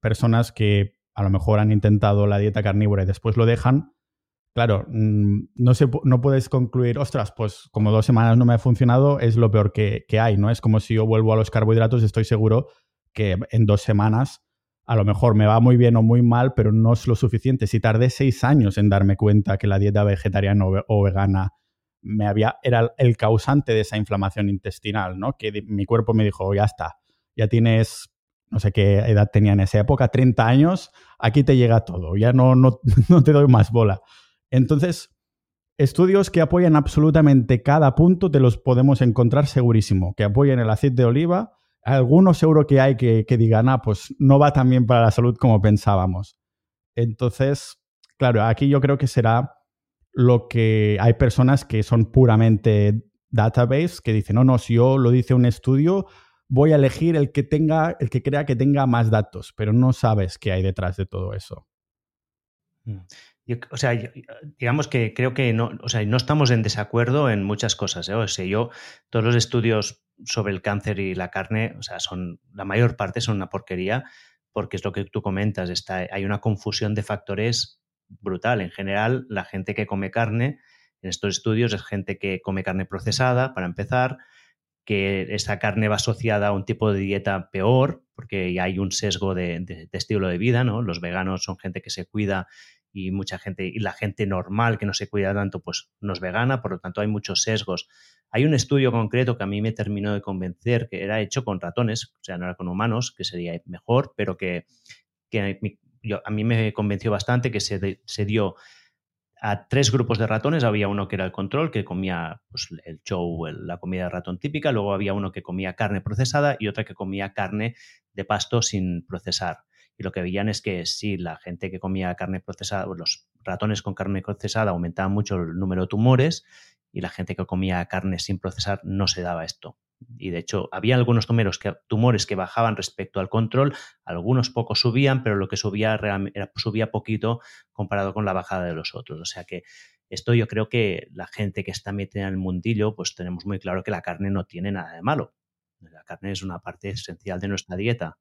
personas que a lo mejor han intentado la dieta carnívora y después lo dejan, Claro, mm, no, se, no puedes concluir, ostras, pues como dos semanas no me ha funcionado, es lo peor que, hay, ¿no? Es como si yo vuelvo a los carbohidratos, estoy seguro que en dos semanas a lo mejor me va muy bien o muy mal, pero no es lo suficiente. Si tardé seis años en darme cuenta que la dieta vegetariana o vegana me había, era el causante de esa inflamación intestinal, ¿no? Que mi cuerpo me dijo, ya está, ya tienes, no sé qué edad tenía en esa época, 30 años, aquí te llega todo, ya no, no, no te doy más bola. Entonces, estudios que apoyan absolutamente cada punto te los podemos encontrar segurísimo, que apoyen el aceite de oliva. Algunos seguro que hay que, digan, ah, pues no va tan bien para la salud como pensábamos. Entonces, claro, aquí yo creo que será lo que hay personas que son puramente database, que dicen, no, no, si yo lo dice un estudio, voy a elegir el que tenga, el que crea que tenga más datos, pero no sabes qué hay detrás de todo eso. Mm o sea, digamos que creo que no, o sea, no estamos en desacuerdo en muchas cosas. ¿eh? O sea, yo, todos los estudios sobre el cáncer y la carne, o sea, son, la mayor parte son una porquería, porque es lo que tú comentas, está, hay una confusión de factores brutal. En general, la gente que come carne en estos estudios es gente que come carne procesada, para empezar, que esa carne va asociada a un tipo de dieta peor, porque hay un sesgo de, de estilo de vida, ¿no? Los veganos son gente que se cuida y mucha gente, y la gente normal que no se cuida tanto, pues no es vegana, por lo tanto hay muchos sesgos. Hay un estudio concreto que a mí me terminó de convencer, que era hecho con ratones, o sea, no era con humanos, que sería mejor, pero que, yo, a mí me convenció bastante que se, se, dio a tres grupos de ratones. Había uno que era el control, que comía pues, el show, la comida de ratón típica, luego había uno que comía carne procesada y otra que comía carne de pasto sin procesar. Y lo que veían es que si la gente que comía carne procesada, los ratones con carne procesada aumentaban mucho el número de tumores y la gente que comía carne sin procesar no se daba esto. Y de hecho, había algunos tumores que, tumores que bajaban respecto al control, algunos pocos subían, pero lo que subía era, subía poquito comparado con la bajada de los otros. O sea que esto yo creo que la gente que está metida en el mundillo, pues tenemos muy claro que la carne no tiene nada de malo. La carne es una parte esencial de nuestra dieta.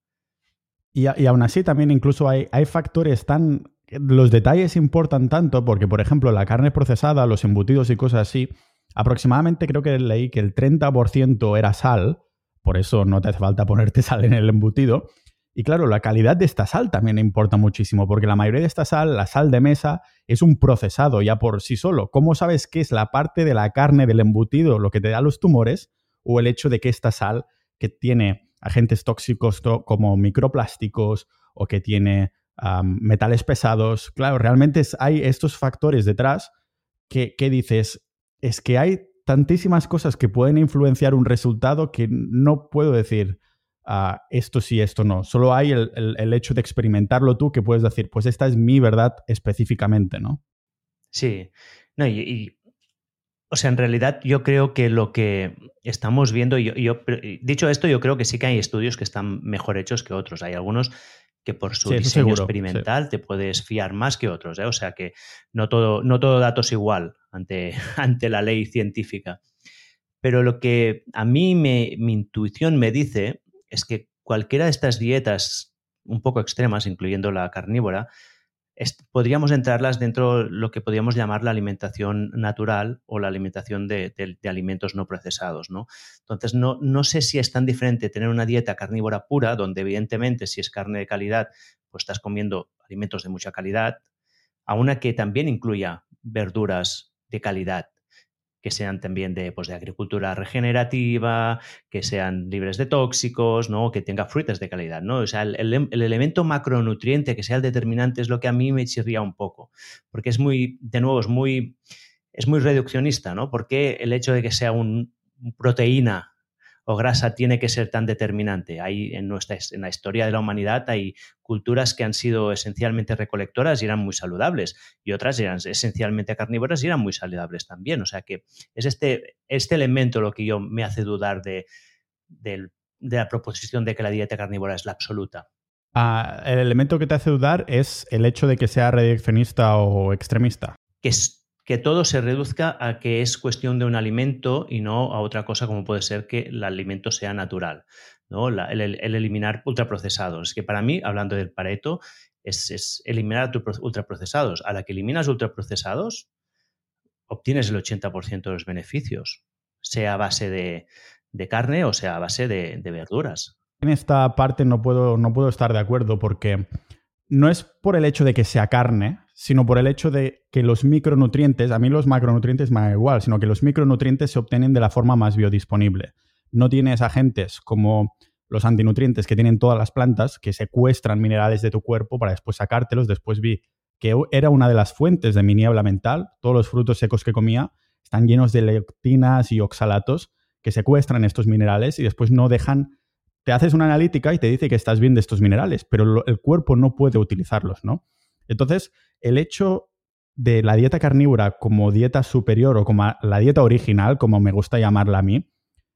Y, aún así también incluso hay, hay factores tan... Los detalles importan tanto porque, por ejemplo, la carne procesada, los embutidos y cosas así, aproximadamente creo que leí que el 30% era sal, por eso no te hace falta ponerte sal en el embutido. Y claro, la calidad de esta sal también importa muchísimo, porque la mayoría de esta sal, la sal de mesa, es un procesado ya por sí solo. ¿Cómo sabes qué es la parte de la carne del embutido lo que te da los tumores o el hecho de que esta sal que tiene agentes tóxicos como microplásticos o que tiene metales pesados. Claro, realmente hay estos factores detrás que, dices, es que hay tantísimas cosas que pueden influenciar un resultado que no puedo decir ah, esto sí, esto no. Solo hay el, el, hecho de experimentarlo tú que puedes decir, pues esta es mi verdad específicamente, ¿no? Sí, No, y, o sea, en realidad yo creo que lo que estamos viendo, yo, yo, dicho esto, yo creo que sí que hay estudios que están mejor hechos que otros. Hay algunos que por su diseño experimental te puedes fiar más que otros. ¿eh? O sea que no todo, no todo dato es igual ante, ante la ley científica. Pero lo que a mí me, mi intuición me dice es que cualquiera de estas dietas un poco extremas, incluyendo la carnívora, podríamos entrarlas dentro de lo que podríamos llamar la alimentación natural o la alimentación de, alimentos no procesados. ¿no? Entonces, no, no, sé si es tan diferente tener una dieta carnívora pura, donde evidentemente si es carne de calidad, pues estás comiendo alimentos de mucha calidad, a una que también incluya verduras de calidad que sean también de, pues, de agricultura regenerativa, que sean libres de tóxicos, ¿no? que tenga frutas de calidad. ¿no? O sea, el, elemento macronutriente que sea el determinante es lo que a mí me chirría un poco, porque es muy, de nuevo, es muy, es muy reduccionista, ¿no? Porque el hecho de que sea un proteína o grasa tiene que ser tan determinante. Hay en, nuestra, en la historia de la humanidad hay culturas que han sido esencialmente recolectoras y eran muy saludables y otras eran esencialmente carnívoras y eran muy saludables también. O sea que es este, este elemento lo que yo me hace dudar de, la proposición de que la dieta carnívora es la absoluta. Ah, el elemento que te hace dudar es el hecho de que sea redireccionista o extremista. Que es que todo se reduzca a que es cuestión de un alimento y no a otra cosa como puede ser que el alimento sea natural. ¿no? el, eliminar ultraprocesados. Es que para mí, hablando del Pareto, es, eliminar ultraprocesados. A la que eliminas ultraprocesados, obtienes el 80% de los beneficios, sea a base de, carne o sea a base de, de, verduras. En esta parte no puedo, no puedo estar de acuerdo porque no es por el hecho de que sea carne, sino por el hecho de que los micronutrientes, a mí los macronutrientes me da igual, sino que los micronutrientes se obtienen de la forma más biodisponible. No tienes agentes como los antinutrientes que tienen todas las plantas que secuestran minerales de tu cuerpo para después sacártelos. Después vi que era una de las fuentes de mi niebla mental. Todos los frutos secos que comía están llenos de lectinas y oxalatos que secuestran estos minerales y después no dejan te haces una analítica y te dice que estás bien de estos minerales, pero el cuerpo no puede utilizarlos, ¿no? Entonces, el hecho de la dieta carnívora como dieta superior o como la dieta original, como me gusta llamarla a mí,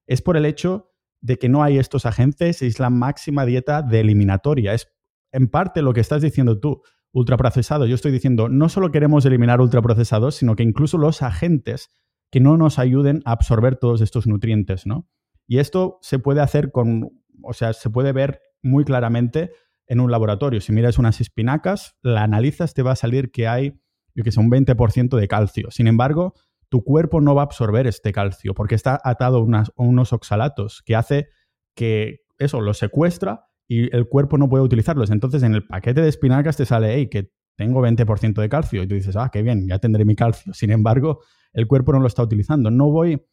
es por el hecho de que no hay estos agentes, es la máxima dieta de eliminatoria. Es en parte lo que estás diciendo tú, ultraprocesado. Yo estoy diciendo, no solo queremos eliminar ultraprocesados, sino que incluso los agentes que no nos ayuden a absorber todos estos nutrientes, ¿no? Y esto se puede hacer con, o sea, se puede ver muy claramente en un laboratorio. Si miras unas espinacas, la analizas, te va a salir que hay, que sé, un 20% de calcio. Sin embargo, tu cuerpo no va a absorber este calcio porque está atado a, unos oxalatos que hace que eso lo secuestra y el cuerpo no puede utilizarlos. Entonces, en el paquete de espinacas te sale, hey, que tengo 20% de calcio. Y tú dices, ah, qué bien, ya tendré mi calcio. Sin embargo, el cuerpo no lo está utilizando. No voy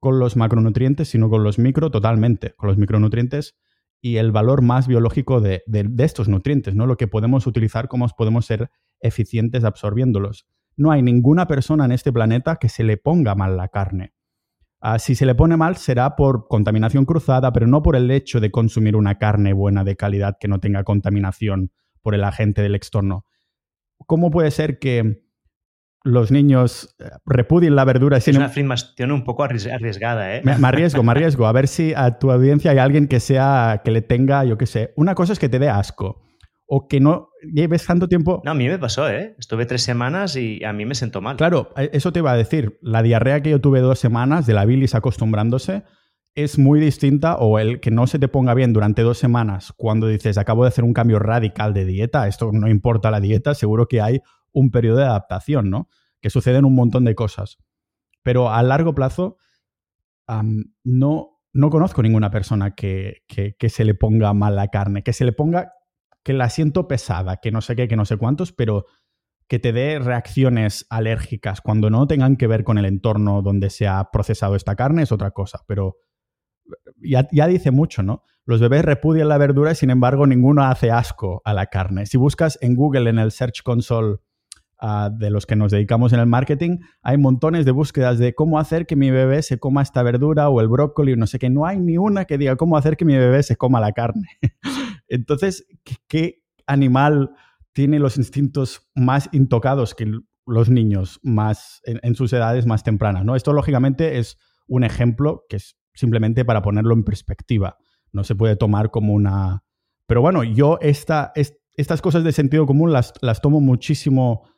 con los macronutrientes, sino con los micro totalmente. Con los micronutrientes y el valor más biológico de, estos nutrientes, ¿no? Lo que podemos utilizar, cómo podemos ser eficientes absorbiéndolos. No hay ninguna persona en este planeta que se le ponga mal la carne. Ah, si se le pone mal será por contaminación cruzada, pero no por el hecho de consumir una carne buena de calidad que no tenga contaminación por el agente del extorno. ¿Cómo puede ser que los niños eh, repudien la verdura. Es una afirmación un poco arriesgada, ¿eh? Me, arriesgo, me arriesgo. A ver si a tu audiencia hay alguien que sea, que le tenga, yo qué sé. Una cosa es que te dé asco. O que no lleves tanto tiempo. No, a mí me pasó, ¿eh? Estuve tres semanas y a mí me sentó mal. Claro, eh, eso te iba a decir. La diarrea que yo tuve dos semanas de la bilis acostumbrándose es muy distinta o el que no se te ponga bien durante dos semanas cuando dices acabo de hacer un cambio radical de dieta, esto no importa la dieta, seguro que hay un periodo de adaptación, ¿no? Que suceden un montón de cosas. Pero a largo plazo, no, no conozco ninguna persona que, que, se le ponga mal la carne, que se le ponga, que la siento pesada, que no sé qué, que no sé cuántos, pero que te dé reacciones alérgicas cuando no tengan que ver con el entorno donde se ha procesado esta carne es otra cosa, pero ya, ya, dice mucho, ¿no? Los bebés repudian la verdura y sin embargo ninguno hace asco a la carne. Si buscas en Google, en el Search Console de los que nos dedicamos en el marketing, hay montones de búsquedas de cómo hacer que mi bebé se coma esta verdura o el brócoli, no sé qué. No hay ni una que diga cómo hacer que mi bebé se coma la carne. Entonces, ¿qué, animal tiene los instintos más intocados que los niños más en, sus edades más tempranas. ¿no? Esto, lógicamente, es un ejemplo que es simplemente para ponerlo en perspectiva. No se puede tomar como una. Pero bueno, yo esta, estas cosas de sentido común las, las tomo muchísimo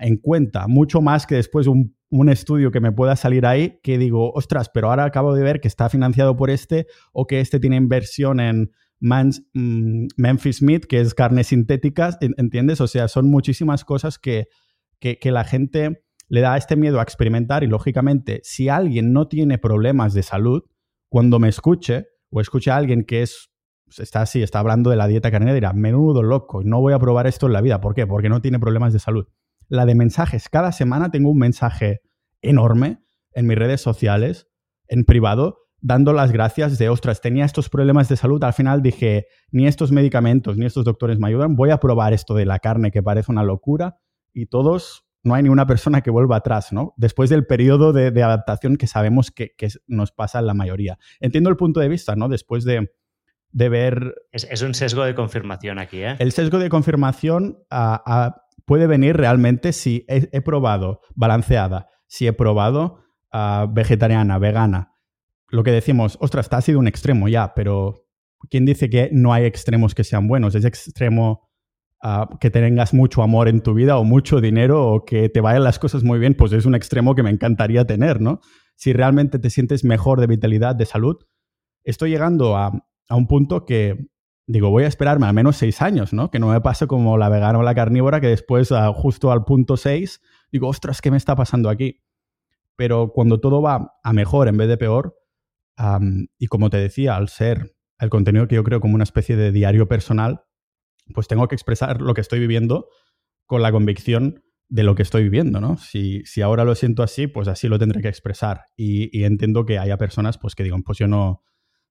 en cuenta, mucho más que después un, un, estudio que me pueda salir ahí que digo, ostras, pero ahora acabo de ver que está financiado por este o que este tiene inversión en mm, Memphis Meat, que es carne sintética, ¿entiendes? O sea, son muchísimas cosas que, que, que la gente le da este miedo a experimentar y lógicamente si alguien no tiene problemas de salud, cuando me escuche o escuche a alguien que es pues, está así, está hablando de la dieta carnívora, dirá, menudo loco, no voy a probar esto en la vida. ¿Por qué? Porque no tiene problemas de salud. La de mensajes, cada semana tengo un mensaje enorme en mis redes sociales, en privado, dando las gracias de, ostras, tenía estos problemas de salud, al final dije, ni estos medicamentos ni estos doctores me ayudan, voy a probar esto de la carne que parece una locura y todos no hay ninguna persona que vuelva atrás, ¿no? Después del periodo de, adaptación que sabemos que, nos pasa en la mayoría. Entiendo el punto de vista, ¿no? Después de, ver... Es, un sesgo de confirmación aquí, ¿eh? El sesgo de confirmación puede venir realmente si he, probado balanceada, si he probado vegetariana, vegana. Lo que decimos, ostras, está ha sido un extremo ya, pero ¿quién dice que no hay extremos que sean buenos? Es extremo que tengas mucho amor en tu vida o mucho dinero o que te vayan las cosas muy bien, pues es un extremo que me encantaría tener, ¿no? Si realmente te sientes mejor de vitalidad, de salud, estoy llegando a, un punto que digo, voy a esperarme al menos seis años, ¿no? Que no me pase como la vegana o la carnívora, que después, justo al punto seis, digo, ostras, ¿qué me está pasando aquí? Pero cuando todo va a mejor en vez de peor, y como te decía, al ser el contenido que yo creo como una especie de diario personal, pues tengo que expresar lo que estoy viviendo con la convicción de lo que estoy viviendo, ¿no? Si, si ahora lo siento así, pues así lo tendré que expresar. Y, entiendo que haya personas pues, que digan, pues yo no,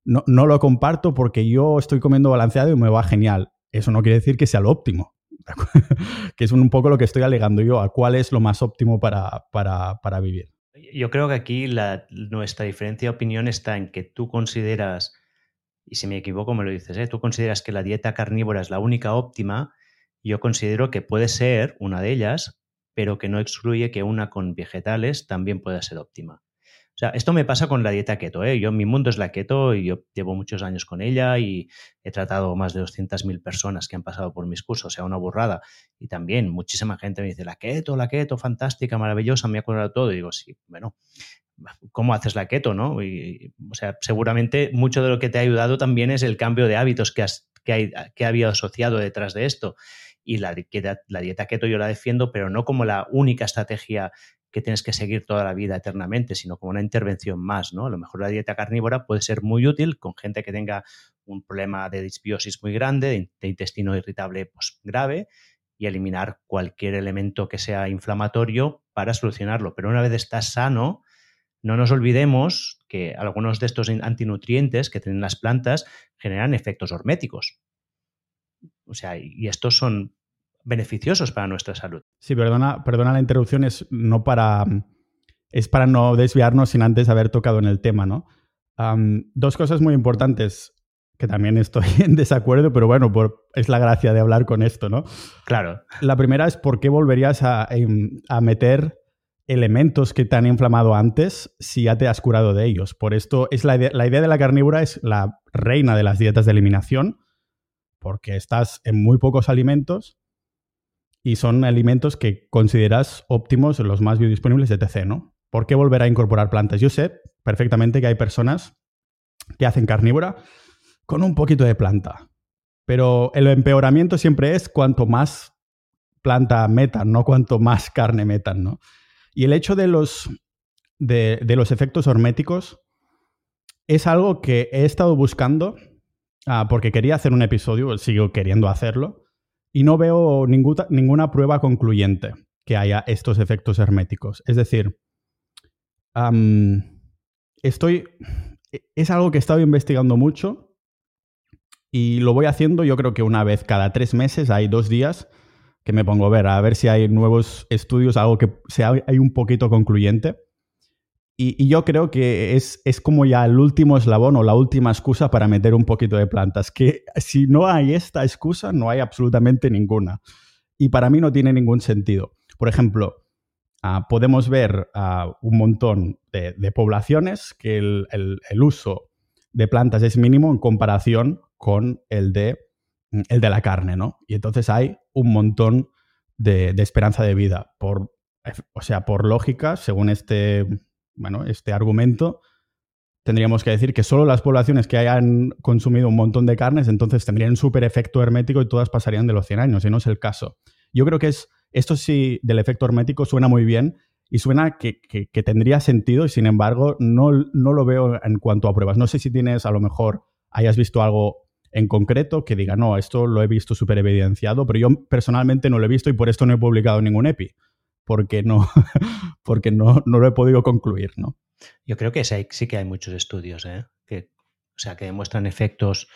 no, no, lo comparto porque yo estoy comiendo balanceado y me va genial. Eso no quiere decir que sea lo óptimo, que es un poco lo que estoy alegando yo, a cuál es lo más óptimo para, para, para vivir. Yo creo que aquí la, nuestra diferencia de opinión está en que tú consideras y si me equivoco me lo dices, ¿eh? tú consideras que la dieta carnívora es la única óptima, yo considero que puede ser una de ellas, pero que no excluye que una con vegetales también pueda ser óptima. O sea, esto me pasa con la dieta keto. ¿eh? Yo, mi mundo es la keto y yo llevo muchos años con ella y he tratado más de 200.000 personas que han pasado por mis cursos, o sea, una burrada. Y también muchísima gente me dice, la keto, la keto, fantástica, maravillosa, me ha curado todo. Y digo, sí, bueno, cómo haces la keto, ¿no? o sea, seguramente mucho de lo que te ha ayudado también es el cambio de hábitos que, has, que, que asociado detrás de esto. Y la, la dieta keto yo la defiendo, pero no como la única estrategia que tienes que seguir toda la vida eternamente, sino como una intervención más, ¿no? A lo mejor la dieta carnívora puede ser muy útil con gente que tenga un problema de disbiosis muy grande, de intestino irritable pues, grave, y eliminar cualquier elemento que sea inflamatorio para solucionarlo. Pero una vez estás sano, no nos olvidemos que algunos de estos antinutrientes que tienen las plantas generan efectos horméticos. O sea, y estos son beneficiosos para nuestra salud. Sí, perdona, perdona la interrupción, es no para. Es para no desviarnos sin antes haber tocado en el tema, ¿no? dos cosas muy importantes que también estoy en desacuerdo, pero bueno, es la gracia de hablar con esto, ¿no? Claro. La primera es por qué volverías a, em, a meter elementos que te han inflamado antes si ya te has curado de ellos. Por esto es la idea, la idea de la carnívora es la reina de las dietas de eliminación, porque estás en muy pocos alimentos y son alimentos que consideras óptimos, los más biodisponibles, etc. ¿no? ¿Por qué volver a incorporar plantas? Yo sé perfectamente que hay personas que hacen carnívora con un poquito de planta, pero el empeoramiento siempre es cuanto más planta metan, no cuanto más carne metan, ¿no? Y el hecho de los, de, los efectos horméticos es algo que he estado buscando ah, porque quería hacer un episodio, sigo queriendo hacerlo, y no veo ninguna, ninguna prueba concluyente que haya estos efectos herméticos. Es decir, estoy. Es algo que he estado investigando mucho y lo voy haciendo, yo creo que una vez cada tres meses, hay dos días que me pongo a ver, a ver si hay nuevos estudios, algo que sea hay un poquito concluyente. Y, yo creo que es, es, como ya el último eslabón o la última excusa para meter un poquito de plantas, que si no hay esta excusa, no hay absolutamente ninguna. Y para mí no tiene ningún sentido. Por ejemplo, ah, podemos ver ah, un montón de, poblaciones que el, uso de plantas es mínimo en comparación con el de, el de la carne, ¿no? Y entonces hay un montón de, esperanza de vida. Por, o sea, por lógica, según este, bueno, este argumento, tendríamos que decir que solo las poblaciones que hayan consumido un montón de carnes, entonces tendrían un súper efecto hermético y todas pasarían de los 100 años, y no es el caso. Yo creo que es, esto sí del efecto hermético suena muy bien y suena que, tendría sentido y sin embargo no, no, lo veo en cuanto a pruebas. No sé si tienes a lo mejor, hayas visto algo en concreto que diga, no, esto lo he visto súper evidenciado, pero yo personalmente no lo he visto y por esto no he publicado ningún EPI, porque no, porque no, no lo he podido concluir, ¿no? Yo creo que sí, que hay muchos estudios, ¿eh? que, o sea, que demuestran efectos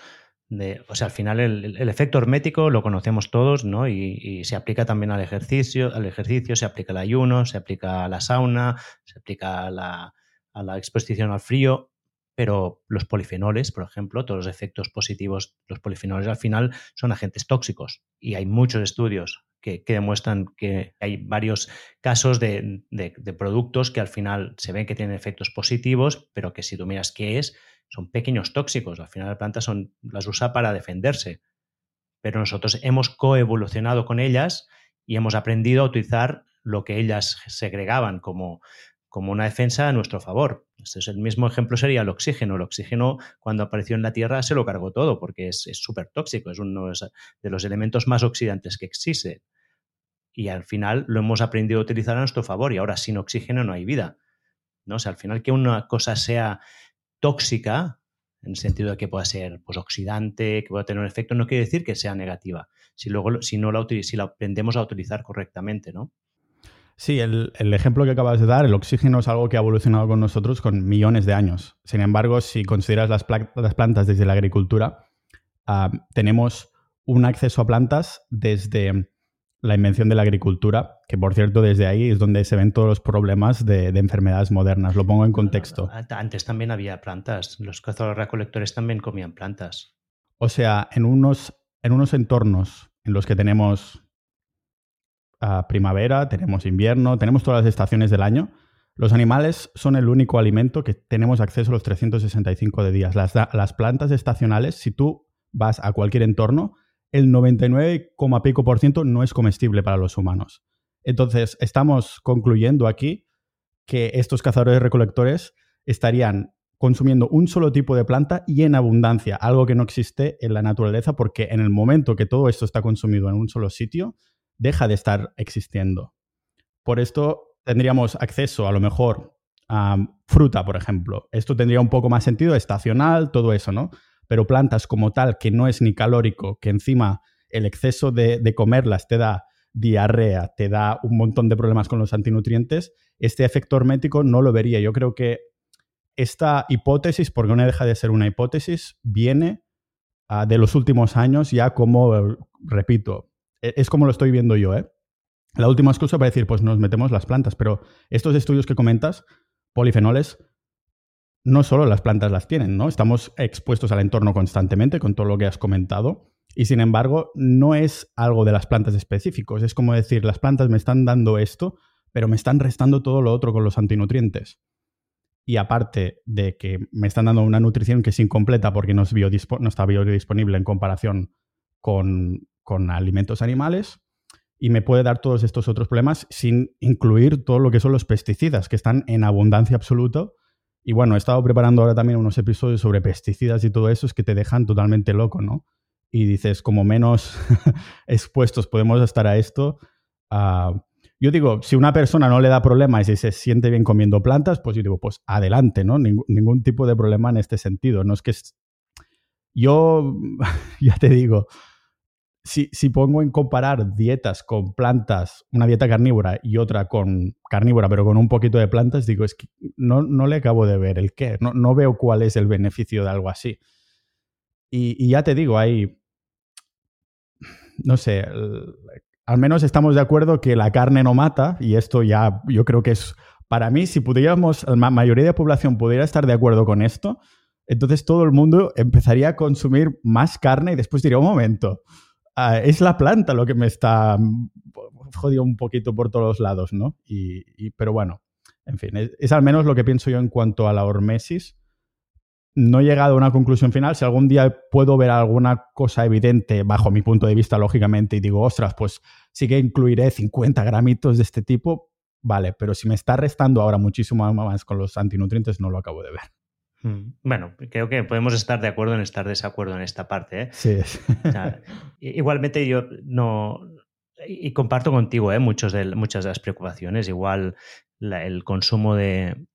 de, o sea, al final el, efecto hermético lo conocemos todos, ¿no? Y, se aplica también al ejercicio, al ejercicio, se aplica al ayuno, se aplica a la sauna, se aplica la, a la exposición al frío, pero los polifenoles, por ejemplo, todos los efectos positivos, los polifenoles al final son agentes tóxicos y hay muchos estudios que, demuestran que hay varios casos de, productos que al final se ven que tienen efectos positivos, pero que si tú miras qué es, son pequeños tóxicos. Al final la planta son, las usa para defenderse. Pero nosotros hemos coevolucionado con ellas y hemos aprendido a utilizar lo que ellas segregaban como, como una defensa a nuestro favor. Este es el mismo ejemplo sería el oxígeno. El oxígeno cuando apareció en la Tierra se lo cargó todo porque es súper tóxico, es uno de los elementos más oxidantes que existe y al final lo hemos aprendido a utilizar a nuestro favor y ahora sin oxígeno no hay vida. ¿no? O sea, al final que una cosa sea tóxica, en el sentido de que pueda ser pues, oxidante, que pueda tener un efecto, no quiere decir que sea negativa, si, luego, si, no la, si la aprendemos a utilizar correctamente, ¿no? Sí, el, ejemplo que acabas de dar, el oxígeno es algo que ha evolucionado con nosotros con millones de años. Sin embargo, si consideras las, las plantas desde la agricultura, ah, tenemos un acceso a plantas desde la invención de la agricultura, que por cierto desde ahí es donde se ven todos los problemas de, enfermedades modernas. Lo pongo en contexto. Antes también había plantas, los cazadores recolectores también comían plantas. O sea, en unos, en unos entornos en los que tenemos primavera, tenemos invierno, tenemos todas las estaciones del año, los animales son el único alimento que tenemos acceso a los 365 de días. Las, las plantas estacionales, si tú vas a cualquier entorno, el 99, pico por ciento no es comestible para los humanos. Entonces, estamos concluyendo aquí que estos cazadores recolectores estarían consumiendo un solo tipo de planta y en abundancia, algo que no existe en la naturaleza porque en el momento que todo esto está consumido en un solo sitio, deja de estar existiendo. Por esto tendríamos acceso a lo mejor a fruta, por ejemplo. Esto tendría un poco más sentido, estacional, todo eso, ¿no? pero plantas como tal, que no es ni calórico, que encima el exceso de, comerlas te da diarrea, te da un montón de problemas con los antinutrientes, este efecto hermético no lo vería. Yo creo que esta hipótesis, porque no deja de ser una hipótesis, viene ah, de los últimos años ya como, repito, e, es como lo estoy viendo yo. ¿eh? La última excusa para decir, pues nos metemos las plantas, pero estos estudios que comentas, polifenoles, no solo las plantas las tienen, ¿no? Estamos expuestos al entorno constantemente con todo lo que has comentado y sin embargo no es algo de las plantas específicos. Es como decir, las plantas me están dando esto, pero me están restando todo lo otro con los antinutrientes. Y aparte de que me están dando una nutrición que es incompleta porque no, está biodisponible en comparación con, con alimentos animales, y me puede dar todos estos otros problemas sin incluir todo lo que son los pesticidas, que están en abundancia absoluta y bueno, he estado preparando ahora también unos episodios sobre pesticidas y todo eso, es que te dejan totalmente loco, ¿no? Y dices, como menos expuestos podemos estar a esto. yo digo, si una persona no le da problema y si se siente bien comiendo plantas, pues yo digo, pues adelante, ¿no? ningún tipo de problema en este sentido. No es que... Yo, ya te digo, si, pongo en comparar dietas con plantas, una dieta carnívora y otra con carnívora, pero con un poquito de plantas, digo, es que no, no le acabo de ver el qué, no, no, veo cuál es el beneficio de algo así. Y, ya te digo, hay, no sé, al menos estamos de acuerdo que la carne no mata, y esto ya yo creo que es, para mí, si pudiéramos, la mayoría de la población pudiera estar de acuerdo con esto, entonces todo el mundo empezaría a consumir más carne y después diría, un momento, Ah, es la planta lo que me está jodido un poquito por todos lados, ¿no? Y, pero bueno, en fin, es, al menos lo que pienso yo en cuanto a la hormesis. No he llegado a una conclusión final. Si algún día puedo ver alguna cosa evidente, bajo mi punto de vista, lógicamente, y digo, ostras, pues sí que incluiré 50 gramitos de este tipo, vale, pero si me está restando ahora muchísimo más con los antinutrientes, no lo acabo de ver. Mm. Bueno, creo que podemos estar de acuerdo en estar desacuerdo en esta parte. ¿eh? Sí. igualmente yo no... Y comparto contigo ¿eh? Muchos de, muchas de las preocupaciones. Igual el consumo de,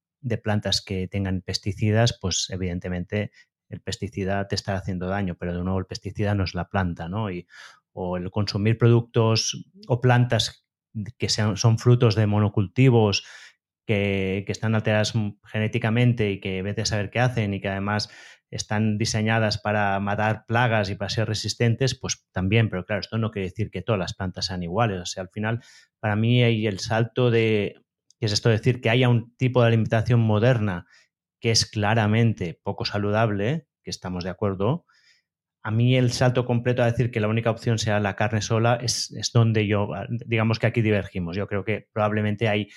plantas que tengan pesticidas, pues evidentemente el pesticida te está haciendo daño, pero de nuevo el pesticida no es la planta, ¿no? Y, o el consumir productos o plantas que sean, son frutos de monocultivos que, están alteradas genéticamente y que vete a saber qué hacen y que además están diseñadas para matar plagas y para ser resistentes, pues también, pero claro, esto no quiere decir que todas las plantas sean iguales. O sea, al final, para mí hay el salto de, que es esto decir, que haya un tipo de alimentación moderna que es claramente poco saludable, que estamos de acuerdo. A mí el salto completo a decir que la única opción sea la carne sola es, es donde yo, digamos que aquí divergimos. Yo creo que probablemente hay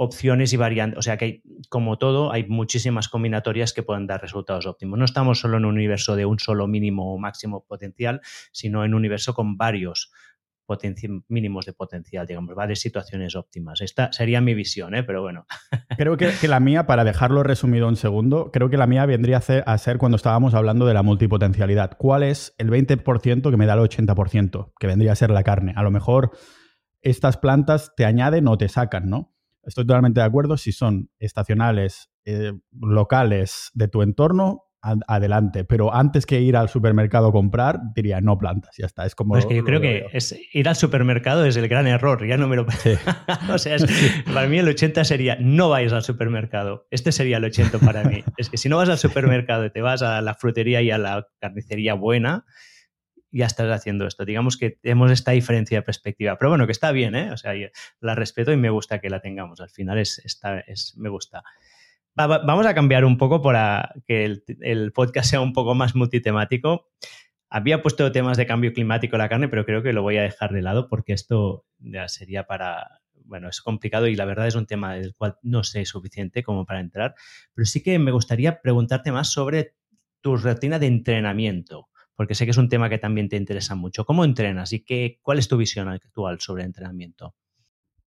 opciones y variantes. O sea que hay, como todo, hay muchísimas combinatorias que pueden dar resultados óptimos. No estamos solo en un universo de un solo mínimo o máximo potencial, sino en un universo con varios mínimos de potencial, digamos, varias situaciones óptimas. Esta sería mi visión, ¿eh? pero bueno. Creo que, la mía, para dejarlo resumido un segundo, creo que la mía vendría a ser, cuando estábamos hablando de la multipotencialidad. ¿Cuál es el 20% que me da el 80%? Que vendría a ser la carne. A lo mejor estas plantas te añaden o te sacan, ¿no? Estoy totalmente de acuerdo. Si son estacionales, eh, locales de tu entorno, adelante. Pero antes que ir al supermercado a comprar, diría no plantas, ya está. Es como. Pues que yo creo que es, ir al supermercado es el gran error, ya no me lo. o sea, para mí el 80 sería no vayas al supermercado. Este sería el 80 para mí. es que si no vas al supermercado y te vas a la frutería y a la carnicería buena, ya estás haciendo esto. Digamos que tenemos esta diferencia de perspectiva. Pero bueno, que está bien, ¿eh? O sea, la respeto y me gusta que la tengamos. Al final es, está, es me gusta. vamos a cambiar un poco para que el, podcast sea un poco más multitemático. Había puesto temas de cambio climático en la carne, pero creo que lo voy a dejar de lado porque esto ya sería para, bueno, es complicado y la verdad es un tema del cual no sé suficiente como para entrar, pero sí que me gustaría preguntarte más sobre tu rutina de entrenamiento porque sé que es un tema que también te interesa mucho. ¿Cómo entrenas y qué, cuál es tu visión actual sobre entrenamiento?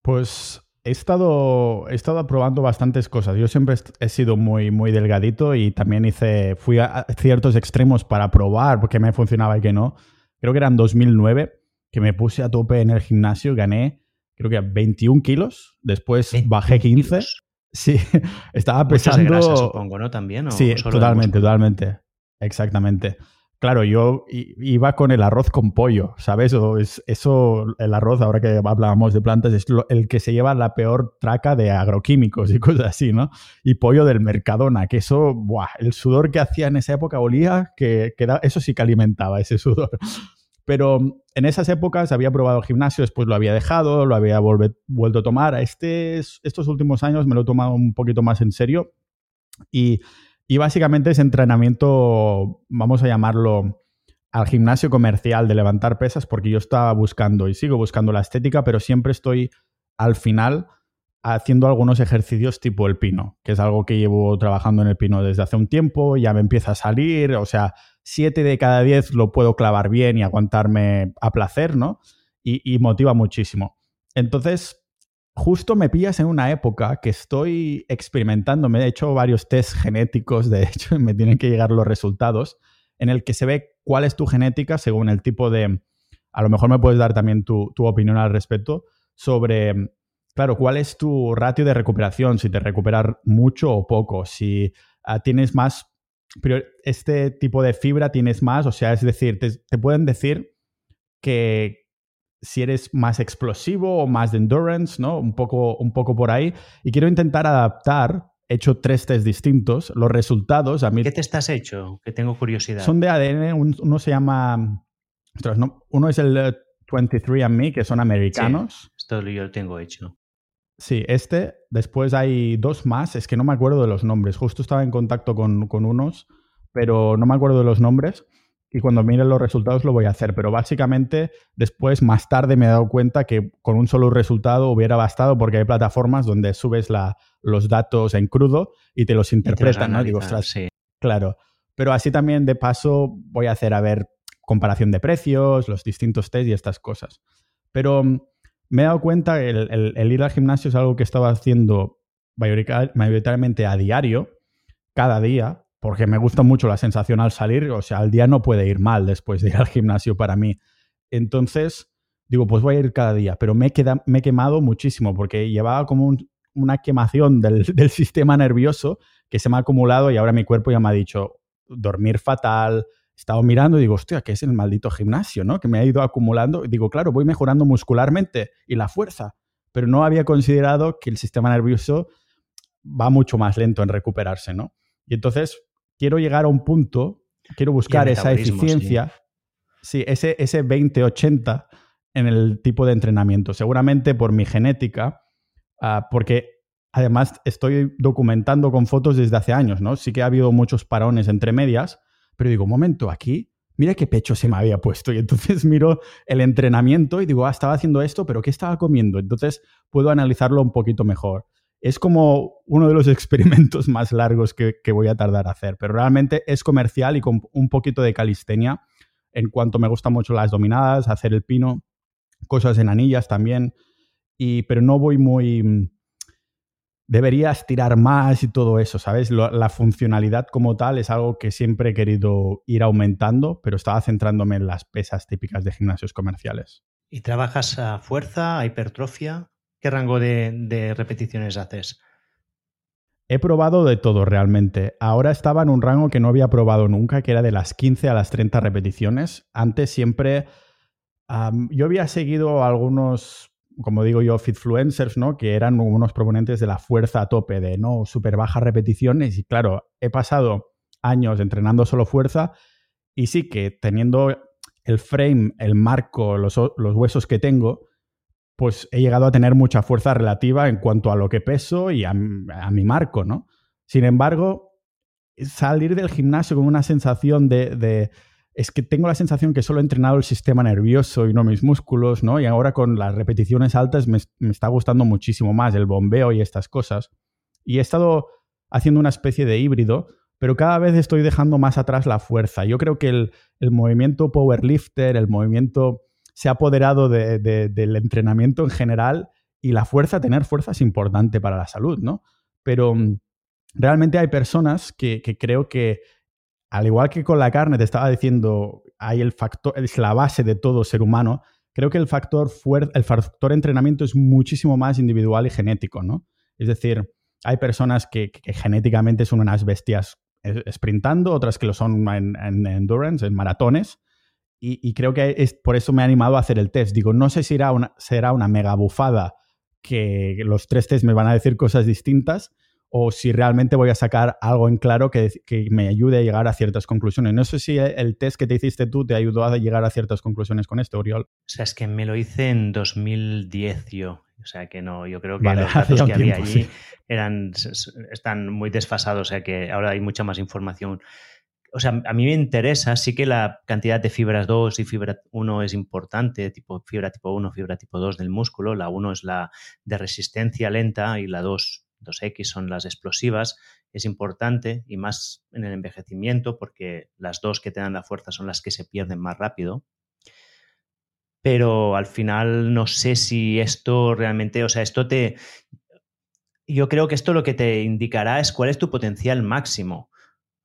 Pues he estado, he estado probando bastantes cosas. Yo siempre he sido muy, muy delgadito y también hice, fui a ciertos extremos para probar qué me funcionaba y qué no. Creo que era en 2009 que me puse a tope en el gimnasio, gané creo que 21 kilos, después bajé 15. Sí, estaba pesando... supongo, ¿no? También. sí, totalmente, totalmente. Exactamente. Claro, yo iba con el arroz con pollo, ¿sabes? es, eso, el arroz, ahora que hablábamos de plantas, es el que se lleva la peor traca de agroquímicos y cosas así, ¿no? Y pollo del Mercadona, que eso, el sudor que hacía en esa época olía, que, eso sí que alimentaba ese sudor. Pero en esas épocas había probado el gimnasio, después lo había dejado, lo había vuelto a tomar. Este, estos últimos años me lo he tomado un poquito más en serio y y básicamente es entrenamiento, vamos a llamarlo, al gimnasio comercial de levantar pesas, porque yo estaba buscando y sigo buscando la estética, pero siempre estoy al final haciendo algunos ejercicios tipo el pino, que es algo que llevo trabajando en el pino desde hace un tiempo, ya me empieza a salir, o sea, siete de cada diez lo puedo clavar bien y aguantarme a placer, ¿no? Y motiva muchísimo. Entonces, justo me pillas en una época que estoy experimentando, me he hecho varios test genéticos, de hecho, y me tienen que llegar los resultados, en el que se ve cuál es tu genética según el tipo de... A lo mejor me puedes dar también tu, opinión al respecto sobre, claro, cuál es tu ratio de recuperación, si te recuperas mucho o poco, si ah, tienes más, este tipo de fibra tienes más, o sea, es decir, te pueden decir que, si eres más explosivo o más de endurance, ¿no? Un poco, un poco por ahí. Y quiero intentar adaptar, he hecho tres test distintos, los resultados a mí... ¿Qué test has hecho? Que tengo curiosidad. Son de ADN, uno se llama... uno es el 23andMe, que son americanos. esto yo lo tengo hecho. Sí, este. Después hay dos más, es que no me acuerdo de los nombres. Justo estaba en contacto con, con unos, pero no me acuerdo de los nombres. Y cuando mire los resultados lo voy a hacer. Pero básicamente después, más tarde, me he dado cuenta que con un solo resultado hubiera bastado porque hay plataformas donde subes la, los datos en crudo y te los interpretan, ¿no? Digo, ostras, sí. claro. Pero así también, de paso, voy a hacer, a ver, comparación de precios, los distintos test y estas cosas. Pero mm, me he dado cuenta que el, ir al gimnasio es algo que estaba haciendo mayoritariamente a diario, cada día, porque me gusta mucho la sensación al salir, o sea, al día no puede ir mal después de ir al gimnasio para mí. Entonces, digo, pues voy a ir cada día, pero me he, quemado muchísimo porque llevaba como una quemación del, del, sistema nervioso que se me ha acumulado y ahora mi cuerpo ya me ha dicho dormir fatal. He estado mirando y digo, hostia, ¿qué es el maldito gimnasio, no? Que me ha ido acumulando. Y digo, claro, voy mejorando muscularmente y la fuerza, pero no había considerado que el sistema nervioso va mucho más lento en recuperarse, ¿no? Y entonces quiero llegar a un punto, quiero buscar esa eficiencia, sí, ese, ese 20-80 en el tipo de entrenamiento. Seguramente por mi genética, ah, porque además estoy documentando con fotos desde hace años, ¿no? Sí que ha habido muchos parones entre medias, pero digo, un momento, aquí, mira qué pecho se me había puesto. Y entonces miro el entrenamiento y digo, ah, estaba haciendo esto, pero ¿qué estaba comiendo? Entonces puedo analizarlo un poquito mejor es como uno de los experimentos más largos que, voy a tardar a hacer, pero realmente es comercial y con un poquito de calistenia en cuanto me gustan mucho las dominadas, hacer el pino, cosas en anillas también, y, pero no voy muy... Debería estirar más y todo eso, ¿sabes? la funcionalidad como tal es algo que siempre he querido ir aumentando, pero estaba centrándome en las pesas típicas de gimnasios comerciales. ¿Y trabajas a fuerza, a hipertrofia? ¿Qué rango de, repeticiones haces? He probado de todo realmente. Ahora estaba en un rango que no había probado nunca, que era de las 15 a las 30 repeticiones. Antes siempre yo había seguido algunos, como digo yo, fitfluencers, ¿no? Que eran unos proponentes de la fuerza a tope, de no súper bajas repeticiones. Y claro, he pasado años entrenando solo fuerza y sí que teniendo el frame, el marco, los, los huesos que tengo, pues he llegado a tener mucha fuerza relativa en cuanto a lo que peso y a, mi marco, ¿no? Sin embargo, salir del gimnasio con una sensación de, Es que tengo la sensación que solo he entrenado el sistema nervioso y no mis músculos, ¿no? Y ahora con las repeticiones altas me, está gustando muchísimo más el bombeo y estas cosas. Y he estado haciendo una especie de híbrido, pero cada vez estoy dejando más atrás la fuerza. Yo creo que el, el movimiento powerlifter, el movimiento se ha apoderado del entrenamiento en general y la fuerza, tener fuerza es importante para la salud, ¿no? Pero mm, realmente hay personas que, creo que, al igual que con la carne, te estaba diciendo, hay el factor, es la base de todo ser humano, creo que el factor, el factor entrenamiento es muchísimo más individual y genético, ¿no? Es decir, hay personas que, genéticamente son unas bestias eh, sprintando, otras que lo son en endurance, en maratones, y, creo que es por eso me he animado a hacer el test. Digo, no sé si será una, será una mega bufada que los tres tests me van a decir cosas distintas o si realmente voy a sacar algo en claro que, que, me ayude a llegar a ciertas conclusiones. No sé si el test que te hiciste tú te ayudó a llegar a ciertas conclusiones con esto, Oriol. O sea, es que me lo hice en 2010 yo. O sea, que no, yo creo que los datos que había allí eran, están muy desfasados, o sea que ahora hay mucha más información o sea, a mí me interesa, sí que la cantidad de fibras 2 y fibra 1 es importante, tipo fibra tipo 1, fibra tipo 2 del músculo. La 1 es la de resistencia lenta y la 2, 2X son las explosivas. Es importante y más en el envejecimiento porque las dos que te dan la fuerza son las que se pierden más rápido. Pero al final no sé si esto realmente, o sea, esto te... Yo creo que esto lo que te indicará es cuál es tu potencial máximo.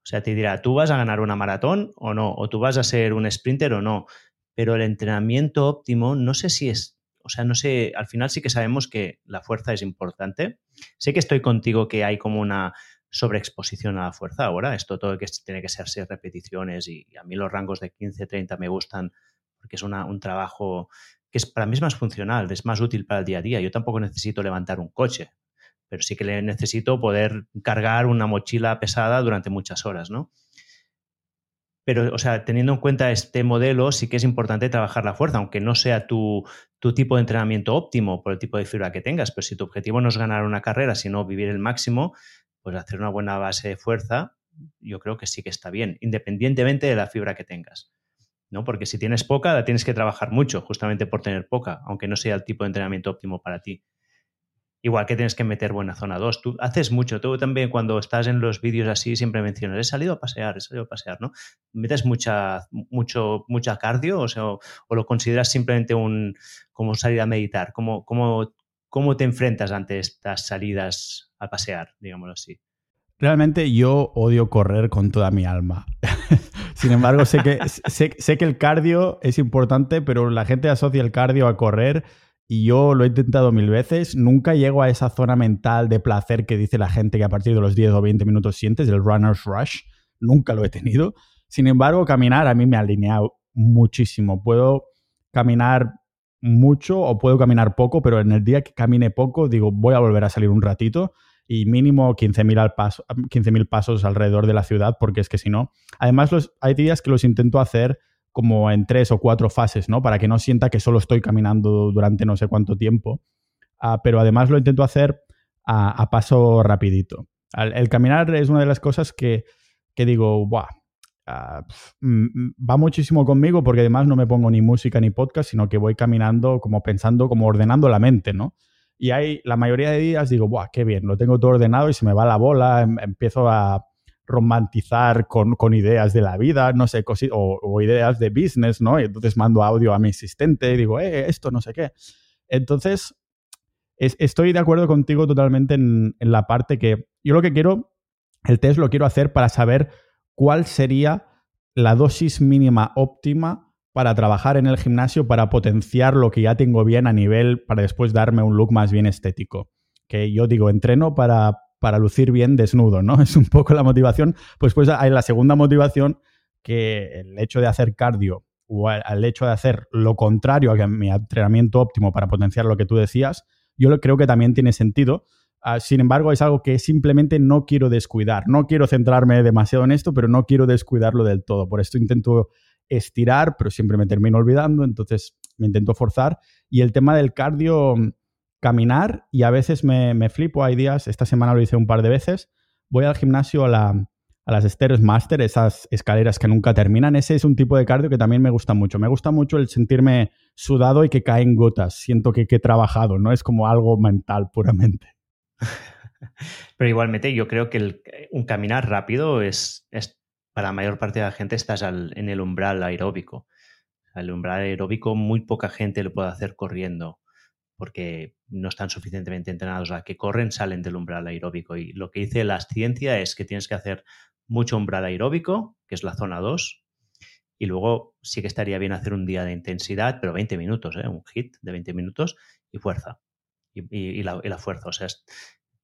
O sea, te dirá, tú vas a ganar una maratón o no, o tú vas a ser un sprinter o no. Pero el entrenamiento óptimo, no sé si es, o sea, no sé, al final sí que sabemos que la fuerza es importante. Sé que estoy contigo que hay como una sobreexposición a la fuerza ahora. Esto todo que tiene que ser seis repeticiones y, a mí los rangos de 15, 30 me gustan porque es un trabajo que es, para mí es más funcional, es más útil para el día a día. Yo tampoco necesito levantar un coche pero sí que le necesito poder cargar una mochila pesada durante muchas horas, ¿no? Pero, o sea, teniendo en cuenta este modelo, sí que es importante trabajar la fuerza, aunque no sea tu, tipo de entrenamiento óptimo por el tipo de fibra que tengas. Pero si tu objetivo no es ganar una carrera, sino vivir el máximo, pues hacer una buena base de fuerza, yo creo que sí que está bien, independientemente de la fibra que tengas. ¿no? Porque si tienes poca, la tienes que trabajar mucho, justamente por tener poca, aunque no sea el tipo de entrenamiento óptimo para ti. Igual que tienes que meter buena zona 2. Tú haces mucho. Tú también cuando estás en los vídeos así siempre mencionas, he salido a pasear, he salido a pasear, ¿no? ¿Metes mucha, mucho, mucha cardio o, sea, o, lo consideras simplemente un, como salir a meditar? ¿Cómo, cómo, ¿Cómo te enfrentas ante estas salidas a pasear, digámoslo así? Realmente yo odio correr con toda mi alma. Sin embargo, sé que, sé, sé que el cardio es importante, pero la gente asocia el cardio a correr y yo lo he intentado mil veces, nunca llego a esa zona mental de placer que dice la gente que a partir de los 10 o 20 minutos sientes, el runner's rush, nunca lo he tenido. Sin embargo, caminar a mí me ha alineado muchísimo. Puedo caminar mucho o puedo caminar poco, pero en el día que camine poco, digo, voy a volver a salir un ratito y mínimo 15.000 paso, 15 pasos alrededor de la ciudad, porque es que si no, además los, hay días que los intento hacer como en tres o cuatro fases, ¿no? Para que no sienta que solo estoy caminando durante no sé cuánto tiempo. Ah, pero además lo intento hacer a, paso rapidito. El, caminar es una de las cosas que, digo, ¡buah! Ah, mm, mm, va muchísimo conmigo porque además no me pongo ni música ni podcast, sino que voy caminando como pensando, como ordenando la mente, ¿no? Y hay la mayoría de días digo, ¡buah, qué bien! Lo tengo todo ordenado y se me va la bola, em, empiezo a, romantizar con, ideas de la vida, no sé, o, o, ideas de business, ¿no? Y entonces mando audio a mi asistente y digo, eh, esto, no sé qué. Entonces, estoy de acuerdo contigo totalmente en, en, la parte que yo lo que quiero, el test lo quiero hacer para saber cuál sería la dosis mínima óptima para trabajar en el gimnasio, para potenciar lo que ya tengo bien a nivel, para después darme un look más bien estético. Que yo digo, entreno para para lucir bien desnudo, ¿no? Es un poco la motivación. Pues pues hay la segunda motivación que el hecho de hacer cardio o el hecho de hacer lo contrario a mi entrenamiento óptimo para potenciar lo que tú decías, yo creo que también tiene sentido. Ah, sin embargo, es algo que simplemente no quiero descuidar. No quiero centrarme demasiado en esto, pero no quiero descuidarlo del todo. Por esto intento estirar, pero siempre me termino olvidando, entonces me intento forzar. Y el tema del cardio, caminar y a veces me, flipo, hay días, esta semana lo hice un par de veces, voy al gimnasio a, las Stairs Master, esas escaleras que nunca terminan, ese es un tipo de cardio que también me gusta mucho, me gusta mucho el sentirme sudado y que caen gotas, siento que, he trabajado, no es como algo mental puramente. Pero igualmente yo creo que un caminar rápido es, es, para la mayor parte de la gente estás en el umbral aeróbico. El umbral aeróbico muy poca gente lo puede hacer corriendo porque no están suficientemente entrenados a que corren, salen del umbral aeróbico. Y lo que dice la ciencia es que tienes que hacer mucho umbral aeróbico, que es la zona 2, y luego sí que estaría bien hacer un día de intensidad, pero 20 minutos, ¿eh? un hit de 20 minutos y fuerza. Y, la, fuerza. O sea,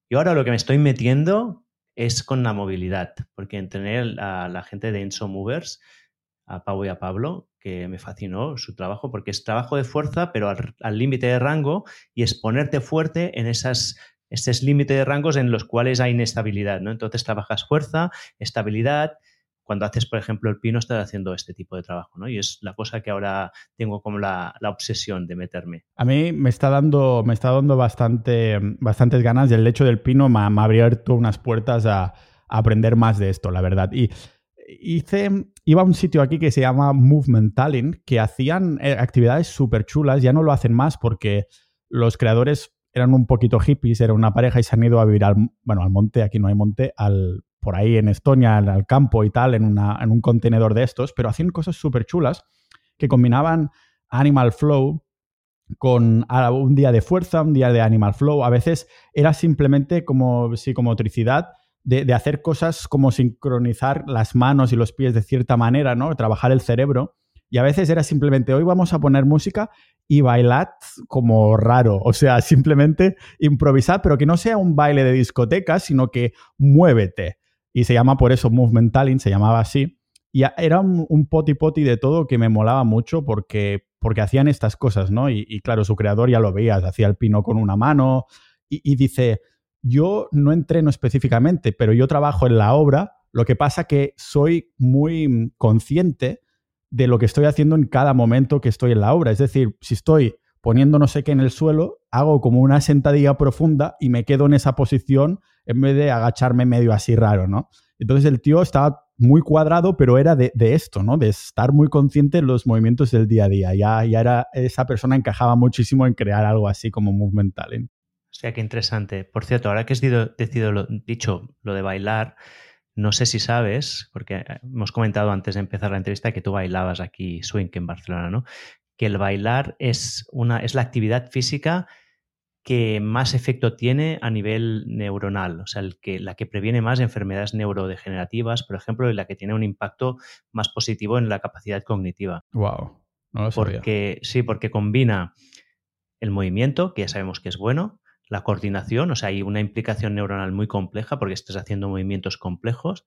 yo ahora lo que me estoy metiendo es con la movilidad, porque entrené a la gente de Enso Movers a Pau y a Pablo, que me fascinó su trabajo, porque es trabajo de fuerza, pero al límite de rango y es ponerte fuerte en esas ese límite de rangos en los cuales hay inestabilidad, ¿no? Entonces trabajas fuerza, estabilidad. Cuando haces, por ejemplo, el pino, estás haciendo este tipo de trabajo, ¿no? Y es la cosa que ahora tengo como la, obsesión de meterme. A mí me está dando, me está dando bastante, bastantes ganas y el hecho del pino me, ha abierto unas puertas a, a, aprender más de esto, la verdad. Y hice, iba a un sitio aquí que se llama Movement Talent, que hacían eh, actividades súper chulas, ya no lo hacen más porque los creadores eran un poquito hippies, era una pareja y se han ido a vivir al, bueno, al monte, aquí no hay monte, al, por ahí en Estonia, al, campo y tal, en, una, en un contenedor de estos, pero hacían cosas súper chulas que combinaban Animal Flow con un día de fuerza, un día de Animal Flow, a veces era simplemente como psicomotricidad de, hacer cosas como sincronizar las manos y los pies de cierta manera, ¿no? Trabajar el cerebro. Y a veces era simplemente, hoy vamos a poner música y bailad como raro. O sea, simplemente improvisar, pero que no sea un baile de discoteca, sino que muévete. Y se llama por eso Movement Talent, se llamaba así. Y era un, poti poti de todo que me molaba mucho porque, porque hacían estas cosas, ¿no? Y, claro, su creador ya lo veías, hacía el pino con una mano y dice, yo no entreno específicamente, pero yo trabajo en la obra, lo que pasa que soy muy consciente de lo que estoy haciendo en cada momento que estoy en la obra. Es decir, si estoy poniendo no sé qué en el suelo, hago como una sentadilla profunda y me quedo en esa posición en vez de agacharme medio así raro, ¿no? Entonces el tío estaba muy cuadrado, pero era de, esto, ¿no? De estar muy consciente en los movimientos del día a día. Ya, ya era, esa persona encajaba muchísimo en crear algo así como Movement Talent. O sea, qué interesante. Por cierto, ahora que has dicho lo de bailar, no sé si sabes, porque hemos comentado antes de empezar la entrevista que tú bailabas aquí swing en Barcelona, ¿no? Que el bailar es, una, es la actividad física que más efecto tiene a nivel neuronal, o sea, el que, la que previene más enfermedades neurodegenerativas, por ejemplo, y la que tiene un impacto más positivo en la capacidad cognitiva. Wow, no lo sabía. Porque, sí, porque combina el movimiento, que ya sabemos que es bueno, la coordinación, o sea, hay una implicación neuronal muy compleja porque estás haciendo movimientos complejos.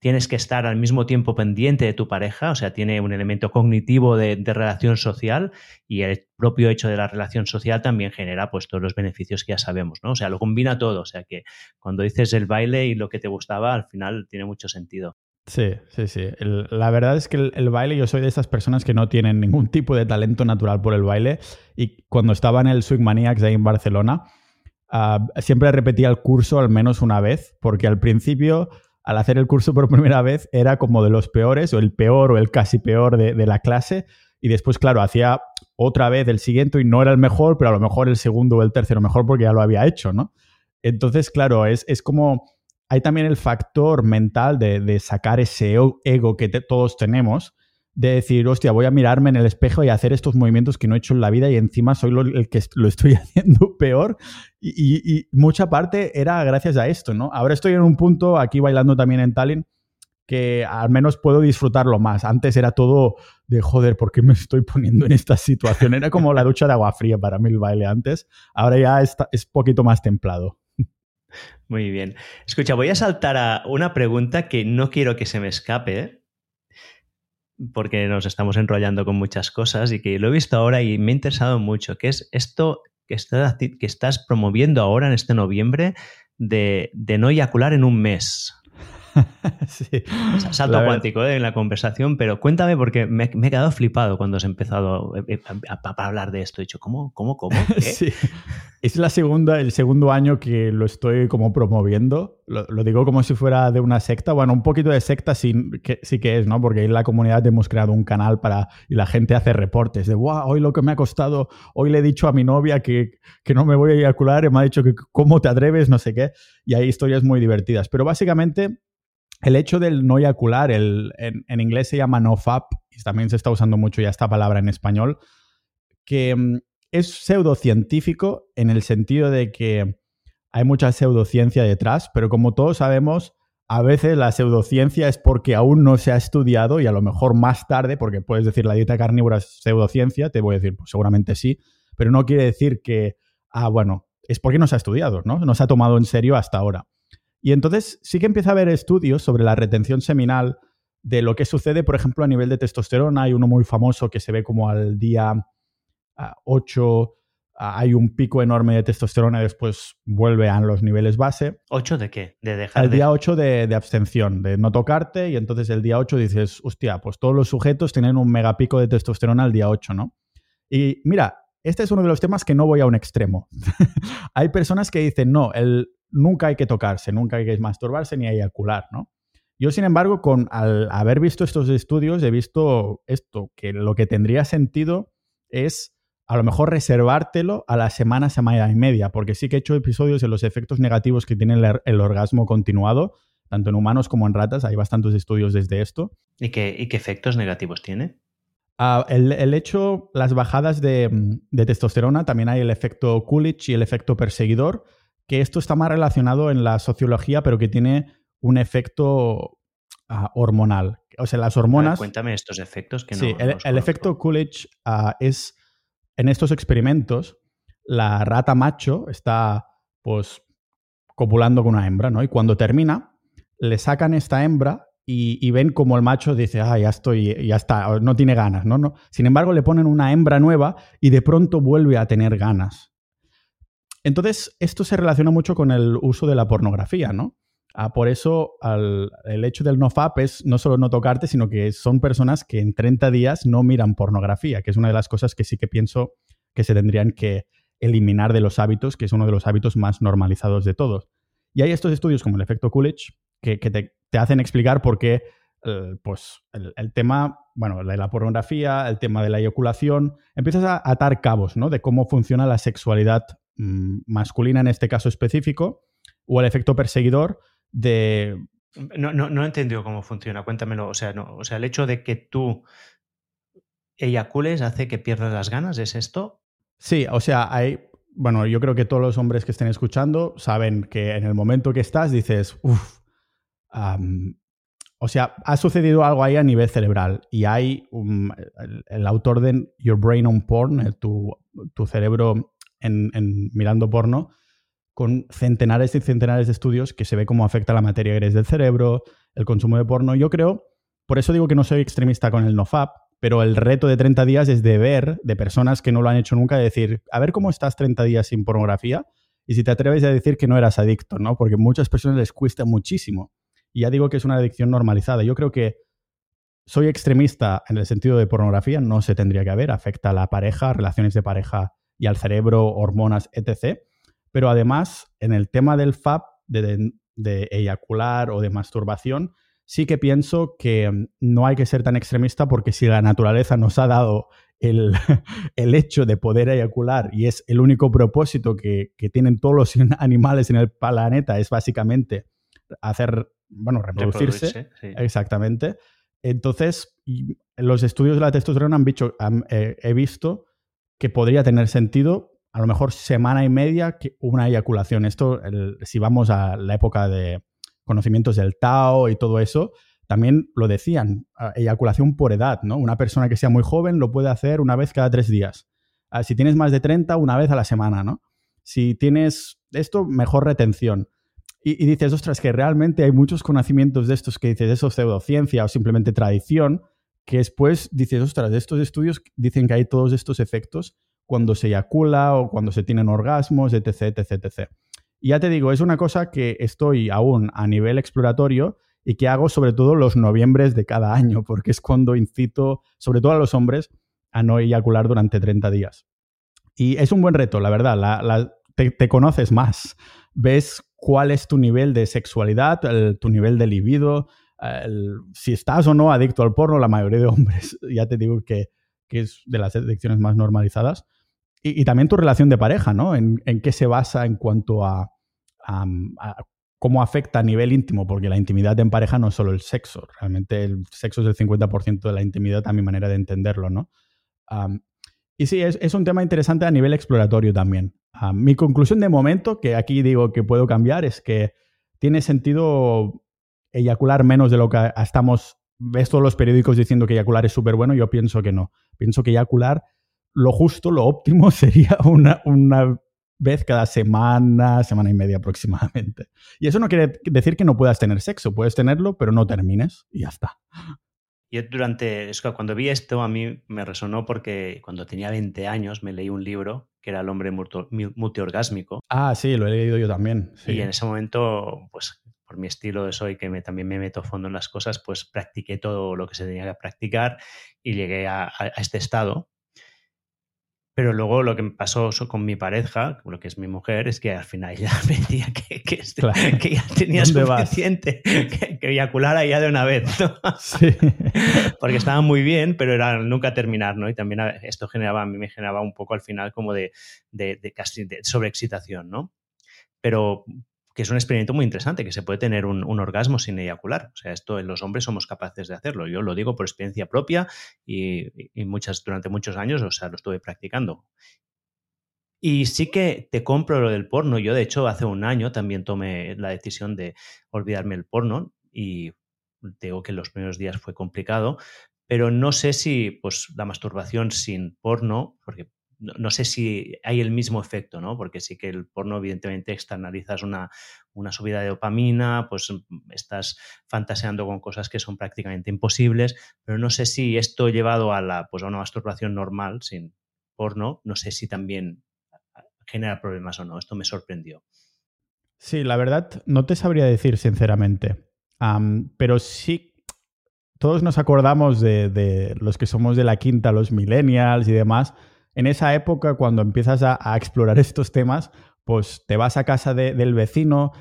Tienes que estar al mismo tiempo pendiente de tu pareja, o sea, tiene un elemento cognitivo de, relación social y el propio hecho de la relación social también genera pues todos los beneficios que ya sabemos, ¿no? O sea, lo combina todo, o sea que cuando dices el baile y lo que te gustaba, al final tiene mucho sentido. Sí, sí, sí. la verdad es que el, baile, yo soy de esas personas que no tienen ningún tipo de talento natural por el baile. Y cuando estaba en el Swing Maniacs ahí en Barcelona, ah, siempre repetía el curso al menos una vez, porque al principio, al hacer el curso por primera vez, era como de los peores, o el peor, o el casi peor de, de la clase. Y después, claro, hacía otra vez el siguiente y no era el mejor, pero a lo mejor el segundo o el tercero mejor porque ya lo había hecho, ¿no? Entonces, claro, es, es como hay también el factor mental de, sacar ese ego que todos tenemos, de decir, hostia, voy a mirarme en el espejo y hacer estos movimientos que no he hecho en la vida y encima soy el que lo estoy haciendo peor. Y, mucha parte era gracias a esto, ¿no? Ahora estoy en un punto, aquí bailando también en Tallinn, que al menos puedo disfrutarlo más. Antes era todo de, joder, ¿por qué me estoy poniendo en esta situación? Era como la ducha de agua fría para mí el baile antes. Ahora ya está, es poquito más templado. Muy bien. Escucha, voy a saltar a una pregunta que no quiero que se me escape, porque nos estamos enrollando con muchas cosas y que lo he visto ahora y me ha interesado mucho, que es esto que estás, que estás promoviendo ahora en este noviembre de, de no eyacular en un mes. sí. Salto cuántico ¿eh? en la conversación, pero cuéntame porque me, he quedado flipado cuando has empezado eh, eh, a, hablar de esto. He dicho, ¿cómo? ¿Cómo? ¿Cómo? Sí. Es la segunda, el segundo año que lo estoy como promoviendo. Lo, digo como si fuera de una secta. Bueno, un poquito de secta sí que, sí que es, ¿no? Porque en la comunidad hemos creado un canal para... Y la gente hace reportes de, wow, hoy lo que me ha costado, hoy le he dicho a mi novia que, que no me voy a eyacular y me ha dicho que cómo te atreves, no sé qué. Y hay historias muy divertidas. Pero básicamente el hecho del no eyacular, el, en, inglés se llama nofap, y también se está usando mucho ya esta palabra en español, que mm, es pseudocientífico en el sentido de que hay mucha pseudociencia detrás, pero como todos sabemos, a veces la pseudociencia es porque aún no se ha estudiado y a lo mejor más tarde, porque puedes decir la dieta carnívora es pseudociencia, te voy a decir, pues seguramente sí, pero no quiere decir que, ah, bueno, es porque no se ha estudiado, ¿no? No se ha tomado en serio hasta ahora. Y entonces sí que empieza a haber estudios sobre la retención seminal de lo que sucede, por ejemplo, a nivel de testosterona. Hay uno muy famoso que se ve como al día 8 hay un pico enorme de testosterona y después vuelve a los niveles base. ¿8 de qué? De dejar El día 8 de, abstención, de no tocarte, y entonces el día 8 dices, hostia, pues todos los sujetos tienen un megapico de testosterona al día 8, ¿no? Y mira, este es uno de los temas que no voy a un extremo. hay personas que dicen, no, el, nunca hay que tocarse, nunca hay que masturbarse ni eyacular, ¿no? Yo, sin embargo, con, al haber visto estos estudios, he visto esto, que lo que tendría sentido es a lo mejor reservártelo a la semana, semana y media, porque sí que he hecho episodios de los efectos negativos que tiene el, orgasmo continuado, tanto en humanos como en ratas, hay bastantes estudios desde esto. ¿Y qué, qué efectos negativos tiene? Ah, el, hecho, las bajadas de, de, testosterona, también hay el efecto Coolidge y el efecto perseguidor, que esto está más relacionado en la sociología, pero que tiene un efecto ah, hormonal. O sea, las hormonas... cuéntame estos efectos que sí, el, efecto Coolidge ah, es, en estos experimentos, la rata macho está, pues, copulando con una hembra, ¿no? Y cuando termina, le sacan esta hembra y, ven como el macho dice, ah, ya estoy, ya está, no tiene ganas, ¿no? ¿no? Sin embargo, le ponen una hembra nueva y de pronto vuelve a tener ganas. Entonces, esto se relaciona mucho con el uso de la pornografía, ¿no? Ah, por eso el hecho del nofap es no solo no tocarte, sino que son personas que en 30 días no miran pornografía, que es una de las cosas que sí que pienso que se tendrían que eliminar de los hábitos, que es uno de los hábitos más normalizados de todos. Y hay estos estudios como el efecto Coolidge, que, te, hacen explicar por qué eh, pues el, tema, bueno, de la pornografía, el tema de la eyaculación, empiezas a atar cabos, ¿no? De cómo funciona la sexualidad masculina en este caso específico, o el efecto perseguidor de... No, no, no he entendido cómo funciona, cuéntamelo. O sea, no, o sea, el hecho de que tú eyacules hace que pierdas las ganas, ¿es esto? Sí, o sea, hay, bueno, yo creo que todos los hombres que estén escuchando saben que en el momento que estás dices, uff, o sea, ha sucedido algo ahí a nivel cerebral y hay el, autor de Your Brain on Porn, eh, tu, cerebro en, mirando porno, con centenares y centenares de estudios que se ve cómo afecta la materia gris del cerebro, el consumo de porno. Yo creo, por eso digo que no soy extremista con el nofap, pero el reto de 30 días es de ver, de personas que no lo han hecho nunca, decir, a ver cómo estás 30 días sin pornografía y si te atreves a decir que no eras adicto, ¿no? Porque a muchas personas les cuesta muchísimo. Y ya digo que es una adicción normalizada. Yo creo que soy extremista en el sentido de pornografía, no se tendría que haber, afecta a la pareja, relaciones de pareja y al cerebro, hormonas, etc. Pero además, en el tema del FAP, de, eyacular o de masturbación, sí que pienso que no hay que ser tan extremista porque si la naturaleza nos ha dado el, hecho de poder eyacular y es el único propósito que, que, tienen todos los animales en el planeta, es básicamente hacer bueno, reproducirse. Exactamente. Entonces, los estudios de la testosterona han, dicho, eh, he visto que podría tener sentido a lo mejor semana y media una eyaculación. Esto, si vamos a la época de conocimientos del Tao y todo eso, también lo decían, eyaculación por edad, ¿no? Una persona que sea muy joven lo puede hacer una vez cada tres días. Ah, si tienes más de 30, una vez a la semana, ¿no? Si tienes esto, mejor retención. Y, dices, ostras, que realmente hay muchos conocimientos de estos que dices, eso es pseudociencia o simplemente tradición, que después dices, ostras, estos estudios dicen que hay todos estos efectos cuando se eyacula o cuando se tienen orgasmos, etc, etc, etc. Y ya te digo, es una cosa que estoy aún a nivel exploratorio y que hago sobre todo los noviembres de cada año, porque es cuando incito, sobre todo a los hombres, a no eyacular durante 30 días. Y es un buen reto, la verdad. te, conoces más, ves cuál es tu nivel de sexualidad, tu nivel de libido, si estás o no adicto al porno, la mayoría de hombres, ya te digo que, es de las adicciones más normalizadas. Y, también tu relación de pareja, ¿no? En, qué se basa en cuanto a, cómo afecta a nivel íntimo, porque la intimidad en pareja no es solo el sexo, realmente el sexo es el 50% de la intimidad a mi manera de entenderlo, ¿no? y sí, es, es, un tema interesante a nivel exploratorio también. Ah, mi conclusión de momento, que aquí digo que puedo cambiar, es que tiene sentido eyacular menos de lo que estamos. Ves todos los periódicos diciendo que eyacular es súper bueno, yo pienso que no. Pienso que eyacular, lo justo, lo óptimo sería una, una vez cada semana, semana y media aproximadamente. Y eso no quiere decir que no puedas tener sexo, puedes tenerlo, pero no termines y ya está. Yo durante, es que cuando vi esto a mí me resonó porque cuando tenía 20 años me leí un libro que era El hombre multiorgásmico. Ah, sí, lo he leído yo también. Y en ese momento, pues por mi estilo de soy que me, también me meto a fondo en las cosas, pues practiqué todo lo que se tenía que practicar y llegué a este estado pero luego lo que me pasó con mi pareja, lo que es mi mujer, es que al final ella me decía que, que, este, ya tenía suficiente, que, que, eyaculara ya de una vez. Sí. Porque estaba muy bien, pero era nunca terminar, ¿no? Y también esto generaba, a mí me generaba un poco al final como de, de, de casi de sobreexcitación, ¿no? Pero que es un experimento muy interesante, que se puede tener un, orgasmo sin eyacular. O sea, esto en los hombres somos capaces de hacerlo. Yo lo digo por experiencia propia y, durante muchos años, o sea, lo estuve practicando. Y sí que te compro lo del porno. Yo, de hecho, hace un año también tomé la decisión de olvidarme el porno y digo que los primeros días fue complicado, pero no sé si pues, la masturbación sin porno, porque no, sé si hay el mismo efecto, ¿no? Porque sí que el porno, evidentemente, externalizas una, subida de dopamina, pues mm, estás fantaseando con cosas que son prácticamente imposibles, pero no sé si esto llevado a, la, pues a una masturbación normal, sin porno, no sé si también genera problemas o no. Esto me sorprendió. Sí, la verdad, no te sabría decir sinceramente, pero sí todos nos acordamos de, de, los que somos de la quinta, los millennials y demás, en esa época, cuando empiezas a, explorar estos temas, pues te vas a casa del vecino,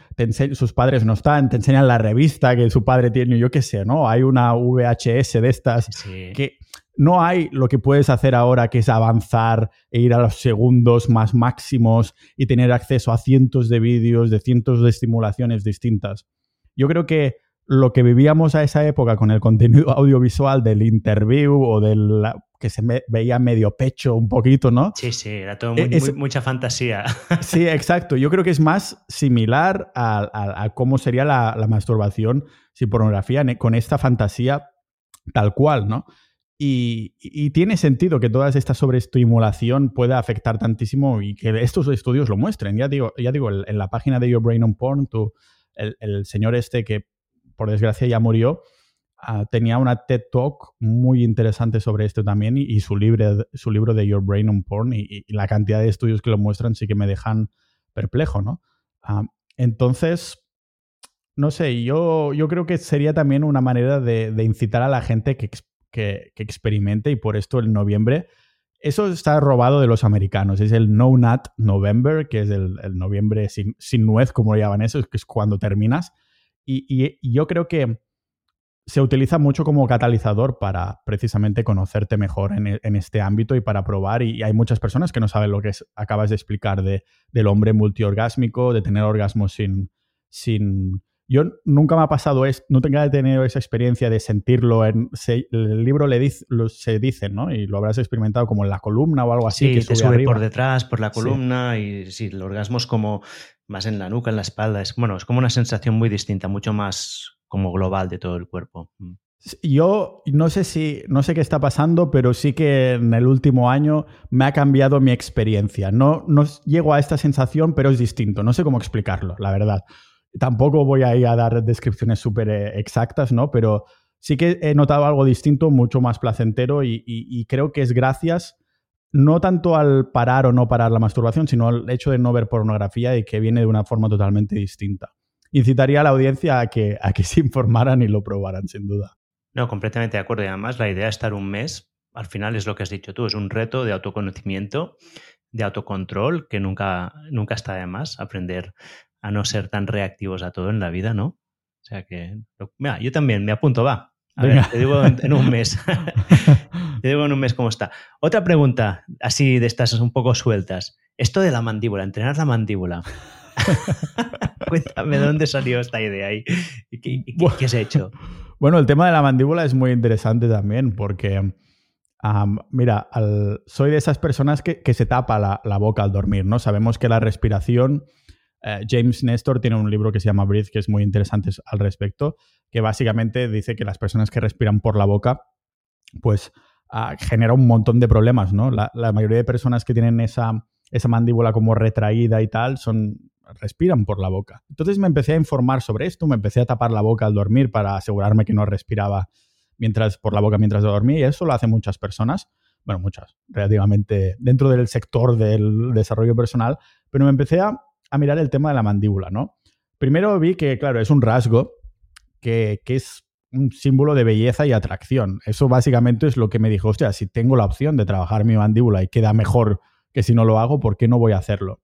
sus padres no están, te enseñan la revista que su padre tiene, yo qué sé, ¿no? Hay una VHS de estas que no hay lo que puedes hacer ahora, que es avanzar e ir a los segundos más máximos y tener acceso a cientos de vídeos, de cientos de estimulaciones distintas. Yo creo que lo que vivíamos a esa época con el contenido audiovisual del interview o del que se veía medio pecho un poquito, ¿no? Sí, sí, era todo e mucha fantasía. Sí, exacto. Yo creo que es más similar a, cómo sería la, la, masturbación sin pornografía con esta fantasía tal cual, ¿no? Y, tiene sentido que toda esta sobreestimulación pueda afectar tantísimo y que estos estudios lo muestren. Ya digo, ya digo en la página de Your Brain on Porn, tú, el, señor este que por desgracia ya murió, ah, tenía una TED Talk muy interesante sobre esto también y, su, su libro de Your Brain on Porn y, la cantidad de estudios que lo muestran sí que me dejan perplejo, ¿no? Ah, entonces, no sé, yo, yo creo que sería también una manera de, de incitar a la gente que que, experimente y por esto el noviembre, eso está robado de los americanos, es el No Nut November, que es el, noviembre sin, nuez, como lo llaman eso, que es cuando terminas. Y, yo creo que se utiliza mucho como catalizador para precisamente conocerte mejor en, este ámbito y para probar. Y, hay muchas personas que no saben lo que acabas de explicar de, del hombre multiorgásmico, de tener orgasmos sin, sin, yo nunca me ha pasado esto, no tengo tenido esa experiencia de sentirlo. En, el libro le dice, lo, se dice, ¿no? Y lo habrás experimentado como en la columna o algo así. Sí, que te sube, por detrás, por la columna y sí, el orgasmo es como más en la nuca, en la espalda. Es, bueno, es como una sensación muy distinta, mucho más como global de todo el cuerpo. Mm. Yo no sé si, no sé qué está pasando, pero sí que en el último año me ha cambiado mi experiencia. No, no llego a esta sensación, pero es distinto. No sé cómo explicarlo, la verdad. Tampoco voy a dar descripciones súper eh, exactas, ¿no? Pero sí que he notado algo distinto, mucho más placentero y, creo que es gracias no tanto al parar o no parar la masturbación, sino al hecho de no ver pornografía y que viene de una forma totalmente distinta. Incitaría a la audiencia a que, a que se informaran y lo probaran, sin duda. No, completamente de acuerdo. Y además la idea de estar un mes, al final es lo que has dicho tú, es un reto de autoconocimiento, de autocontrol, que nunca, nunca está de más aprender a no ser tan reactivos a todo en la vida, ¿no? O sea que, mira, yo también me apunto, va. A ver, te digo en, un mes. te digo en un mes cómo está. Otra pregunta, así de estas un poco sueltas. Esto de la mandíbula, entrenar la mandíbula. Cuéntame dónde salió esta idea y, qué, qué, has hecho. Bueno, el tema de la mandíbula es muy interesante también porque, mira, soy de esas personas que, se tapa la, la, boca al dormir, ¿no? Sabemos que la respiración eh, James Nestor tiene un libro que se llama Breathe, que es muy interesante al respecto, que básicamente dice que las personas que respiran por la boca, pues ah, genera un montón de problemas, ¿no? La, mayoría de personas que tienen esa, esa mandíbula como retraída y tal, son respiran por la boca. Entonces me empecé a informar sobre esto, me empecé a tapar la boca al dormir para asegurarme que no respiraba mientras por la boca mientras dormía y eso lo hacen muchas personas, bueno, muchas, relativamente dentro del sector del desarrollo personal, pero me empecé a mirar el tema de la mandíbula, ¿no? Primero vi que, claro, es un rasgo que, es un símbolo de belleza y atracción. Eso básicamente es lo que me dijo, hostia, si tengo la opción de trabajar mi mandíbula y queda mejor que si no lo hago, ¿por qué no voy a hacerlo?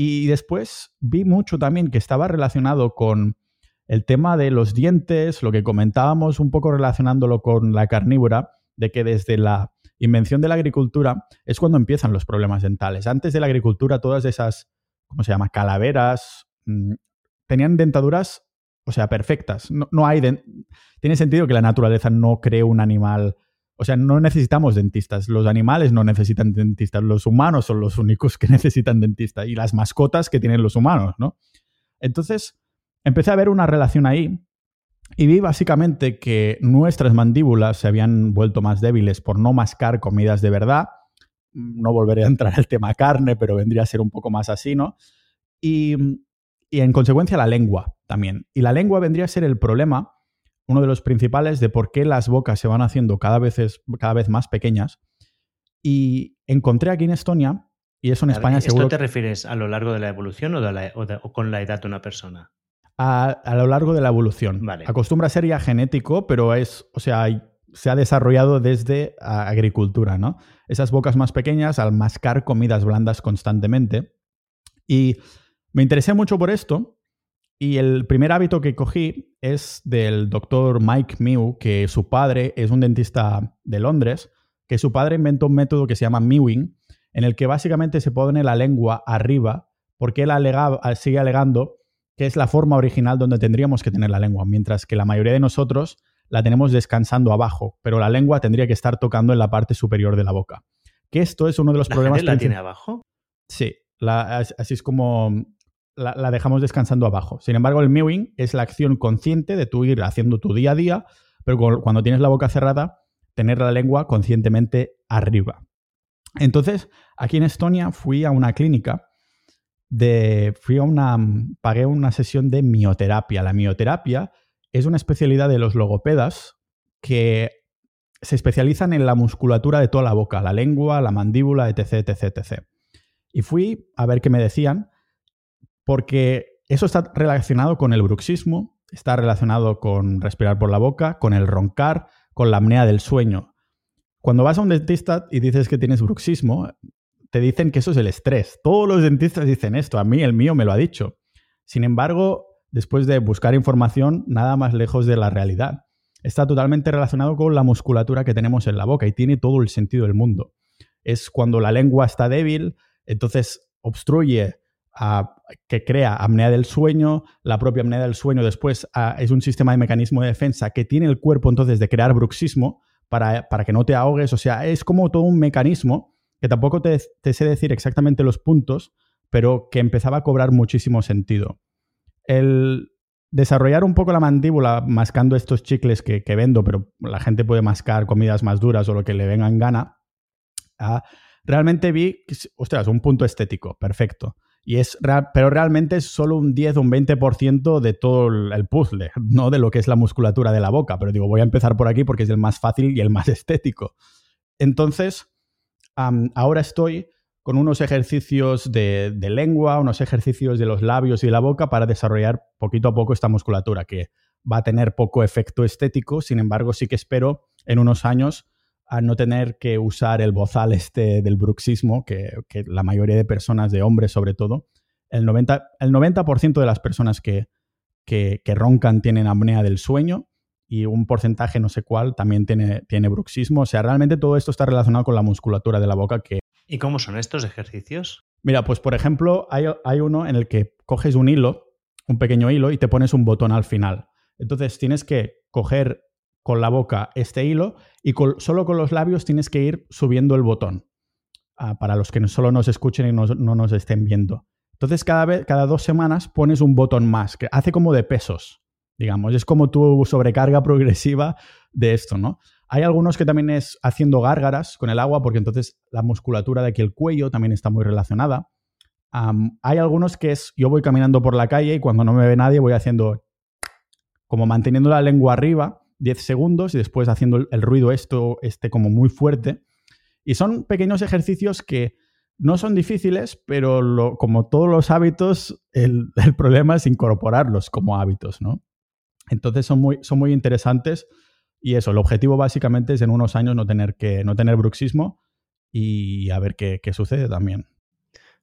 Y después vi mucho también que estaba relacionado con el tema de los dientes, lo que comentábamos un poco relacionándolo con la carnívora, de que desde la invención de la agricultura es cuando empiezan los problemas dentales. Antes de la agricultura todas esas ¿cómo se llama? Calaveras, mm, tenían dentaduras, o sea, perfectas. No, hay... Tiene sentido que la naturaleza no cree un animal... O sea, no necesitamos dentistas. Los animales no necesitan dentistas. Los humanos son los únicos que necesitan dentistas. Y las mascotas que tienen los humanos, ¿no? Entonces, empecé a ver una relación ahí y vi básicamente que nuestras mandíbulas se habían vuelto más débiles por no mascar comidas de verdad no volveré a entrar en el tema carne, pero vendría a ser un poco más así, ¿no? Y, en consecuencia la lengua también. Y la lengua vendría a ser el problema, uno de los principales, de por qué las bocas se van haciendo cada vez, cada vez más pequeñas. Y encontré aquí en Estonia, y eso en España ¿Esto te refieres a lo largo de la evolución o, con la edad de una persona? A, lo largo de la evolución. Vale. Acostumbra a ser ya genético, pero es, o sea, se ha desarrollado desde agricultura, ¿no? Esas bocas más pequeñas, al mascar comidas blandas constantemente, Y me interesé mucho por esto y el primer hábito que cogí es del doctor Mike Mew, que su padre es un dentista de Londres, que su padre inventó un método que se llama Mewing, en el que básicamente se pone la lengua arriba, porque él sigue alegando que es la forma original donde tendríamos que tener la lengua, mientras que la mayoría de nosotros la tenemos descansando abajo, pero la lengua tendría que estar tocando en la parte superior de la boca. Que esto es uno de los ¿La problemas gente la tiene abajo? Sí, así es como la, dejamos descansando abajo. Sin embargo, el mewing es la acción consciente de tú ir haciendo tu día a día, pero cuando tienes la boca cerrada, tener la lengua conscientemente arriba. Entonces, aquí en Estonia fui a una clínica de. Fui a una. pagué una sesión de mioterapia. La mioterapia es una especialidad de los logopedas que se especializan en la musculatura de toda la boca, la lengua, la mandíbula, etc, etc, etc. Y fui a ver qué me decían, porque eso está relacionado con el bruxismo, está relacionado con respirar por la boca, con el roncar, con la apnea del sueño. Cuando vas a un dentista y dices que tienes bruxismo, te dicen que eso es el estrés. Todos los dentistas dicen esto, a mí el mío me lo ha dicho. Sin embargo, después de buscar información, nada más lejos de la realidad. Está totalmente relacionado con la musculatura que tenemos en la boca y tiene todo el sentido del mundo. Es cuando la lengua está débil, entonces obstruye, que crea apnea del sueño, la propia apnea del sueño después es un sistema de mecanismo de defensa que tiene el cuerpo entonces de crear bruxismo para, para que no te ahogues, o sea, es como todo un mecanismo que tampoco te, sé decir exactamente los puntos, pero que empezaba a cobrar muchísimo sentido. El desarrollar un poco la mandíbula mascando estos chicles que, vendo, pero la gente puede mascar comidas más duras o lo que le venga en gana, ah, realmente vi, ostras, un punto estético, perfecto. Y es pero realmente es solo un 10 o un 20% de todo el puzzle, no de lo que es la musculatura de la boca. Pero digo, voy a empezar por aquí porque es el más fácil y el más estético. Entonces, ahora estoy con unos ejercicios de, lengua, unos ejercicios de los labios y la boca para desarrollar poquito a poco esta musculatura, que va a tener poco efecto estético, sin embargo sí que espero en unos años a no tener que usar el bozal este del bruxismo, que, la mayoría de personas, de hombres sobre todo, el 90%, el 90 de las personas que, que, roncan tienen apnea del sueño y un porcentaje no sé cuál también tiene, tiene bruxismo. O sea, realmente todo esto está relacionado con la musculatura de la boca que... ¿Y cómo son estos ejercicios? Mira, pues por ejemplo, hay, hay uno en el que coges un hilo, un pequeño hilo, y te pones un botón al final. Entonces tienes que coger con la boca este hilo y solo con los labios tienes que ir subiendo el botón. Ah, para los que solo nos escuchen y no, nos estén viendo. Entonces, cada, vez, cada dos semanas pones un botón más, que hace como de pesos, digamos. Es como tu sobrecarga progresiva de esto, ¿no? Hay algunos que también es haciendo gárgaras con el agua, porque entonces la musculatura de aquí el cuello también está muy relacionada. hay algunos que es, yo voy caminando por la calle y cuando no me ve nadie voy haciendo como manteniendo la lengua arriba 10 segundos y después haciendo el, ruido esto, este como muy fuerte. Y son pequeños ejercicios que no son difíciles, pero como todos los hábitos, el, problema es incorporarlos como hábitos, ¿no? Entonces son muy, son muy interesantes y eso, el objetivo básicamente es en unos años no tener, que, no tener bruxismo y a ver qué, qué sucede también.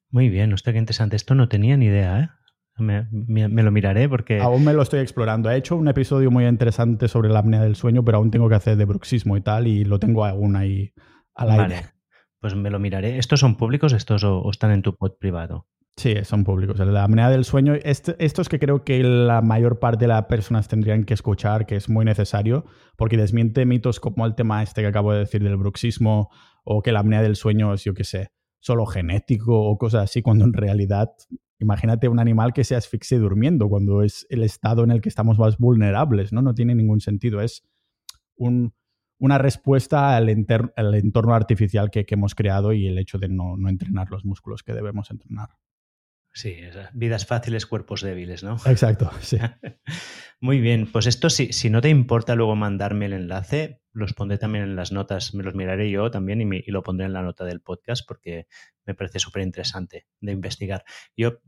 Muy bien, usted qué interesante. Esto no tenía ni idea, ¿eh? Me, lo miraré porque... Aún me lo estoy explorando. He hecho un episodio muy interesante sobre la apnea del sueño, pero aún tengo que hacer de bruxismo y tal, y lo tengo aún ahí al aire. Vale, pues me lo miraré. ¿Estos son públicos estos o, están en tu pod privado? Sí, son públicos. La apnea del sueño, este, estos que creo que la mayor parte de las personas tendrían que escuchar, que es muy necesario, porque desmiente mitos como el tema este que acabo de decir del bruxismo o que la apnea del sueño es, yo qué sé, solo genético o cosas así, cuando en realidad Imagínate un animal que se asfixie durmiendo cuando es el estado en el que estamos más vulnerables, ¿no? No tiene ningún sentido. Es una respuesta al, entorno artificial que, hemos creado y el hecho de no, entrenar los músculos que debemos entrenar. Sí, vidas fáciles, cuerpos débiles, ¿no? Exacto, sí. Muy bien, pues esto si, si no te importa luego mandarme el enlace, los pondré también en las notas, me los miraré yo también y, y lo pondré en la nota del podcast porque me parece súper interesante de investigar. Yo,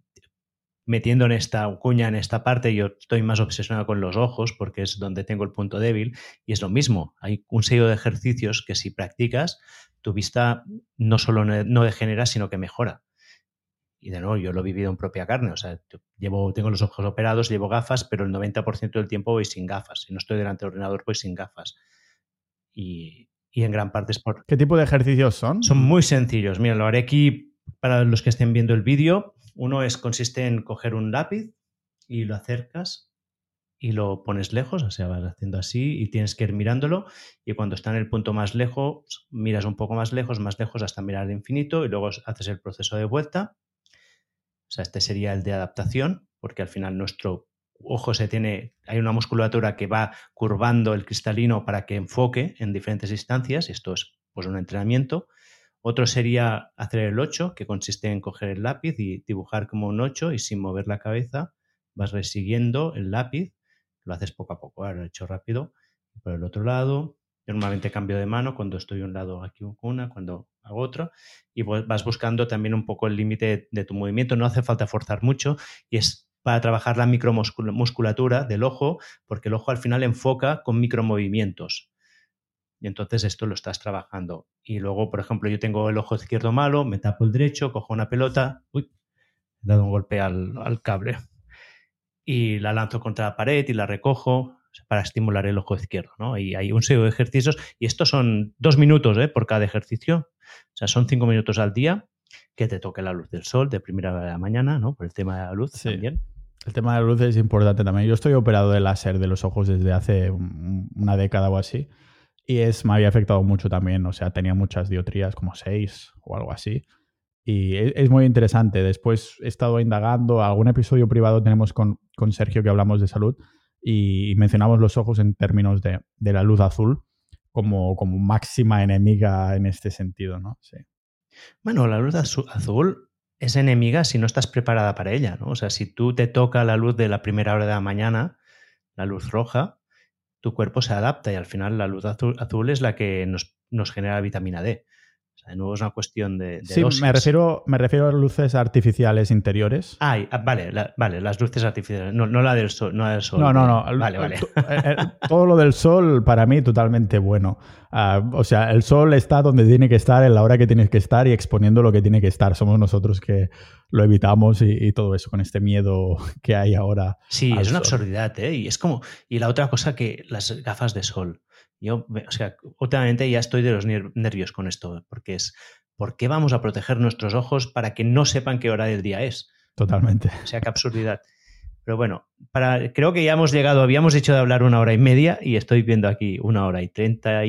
metiendo en esta cuña, en esta parte, yo estoy más obsesionado con los ojos porque es donde tengo el punto débil y es lo mismo. Hay un sello de ejercicios que si practicas, tu vista no solo no degenera, sino que mejora. Y de nuevo, yo lo he vivido en propia carne. O sea, llevo, tengo los ojos operados, llevo gafas, pero el 90% del tiempo voy sin gafas. Si no estoy delante del ordenador, voy sin gafas. Y, y en gran parte es por... ¿Qué tipo de ejercicios son? Son muy sencillos. Mira, lo haré aquí para los que estén viendo el vídeo. Uno es, consiste en coger un lápiz y lo acercas y lo pones lejos, o sea, vas haciendo así y tienes que ir mirándolo y cuando está en el punto más lejos, miras un poco más lejos, más lejos hasta mirar al infinito y luego haces el proceso de vuelta. O sea, este sería el de adaptación, porque al final nuestro ojo se tiene, hay una musculatura que va curvando el cristalino para que enfoque en diferentes distancias, esto es pues un entrenamiento. Otro sería hacer el 8, que consiste en coger el lápiz y dibujar como un 8 y sin mover la cabeza vas resiguiendo el lápiz lo haces poco a poco, ahora lo he hecho rápido. Por el otro lado, normalmente cambio de mano cuando estoy un lado aquí una, cuando hago otro, y vas buscando también un poco el límite de tu movimiento. No hace falta forzar mucho y es para trabajar la micromusculatura del ojo, porque el ojo al final enfoca con micromovimientos. Y entonces esto lo estás trabajando. Y luego, por ejemplo, yo tengo el ojo izquierdo malo, me tapo el derecho, cojo una pelota, uy, he dado un golpe al cable y la lanzo contra la pared y la recojo para estimular el ojo izquierdo. ¿no? Y hay un serie de ejercicios y estos son dos minutos ¿eh? por cada ejercicio. O sea, son cinco minutos al día que te toque la luz del sol de primera hora de la mañana, ¿no? Por el tema de la luz también. El tema de la luz es importante también. Yo estoy operado de láser de los ojos desde hace una década o así. Y es, me había afectado mucho también. O sea, tenía muchas diotrías, como seis o algo así. Y es, muy interesante. Después he estado indagando, algún episodio privado tenemos con, con Sergio que hablamos de salud y mencionamos los ojos en términos de, de la luz azul como, como, máxima enemiga en este sentido, ¿no? Bueno, la luz azul es enemiga si no estás preparada para ella, ¿no? O sea, si tú te toca la luz de la primera hora de la mañana, la luz roja, tu cuerpo se adapta y al final la luz azul, azul es la que nos, nos genera vitamina D de nuevo es una cuestión de, sí, me refiero, me refiero a luces artificiales interiores. Ah, vale, vale, las luces artificiales, no, la del sol. No, del sol, no, no, no. Vale, vale. Todo lo del sol para mí totalmente bueno. Ah, o sea, el sol está donde tiene que estar, en la hora que tiene que estar y exponiendo lo que tiene que estar. Somos nosotros que lo evitamos y, todo eso con este miedo que hay ahora. Sí, es una absurdidad, ¿eh? Y es como, y la otra cosa que las gafas de sol. Yo, o sea, últimamente ya estoy de los nervios con esto, porque es, ¿por qué vamos a proteger nuestros ojos para que no sepan qué hora del día es? Totalmente. O sea, qué absurdidad. Pero bueno, para, creo que ya hemos llegado, habíamos dicho de hablar una hora y media y estoy viendo aquí una hora y treinta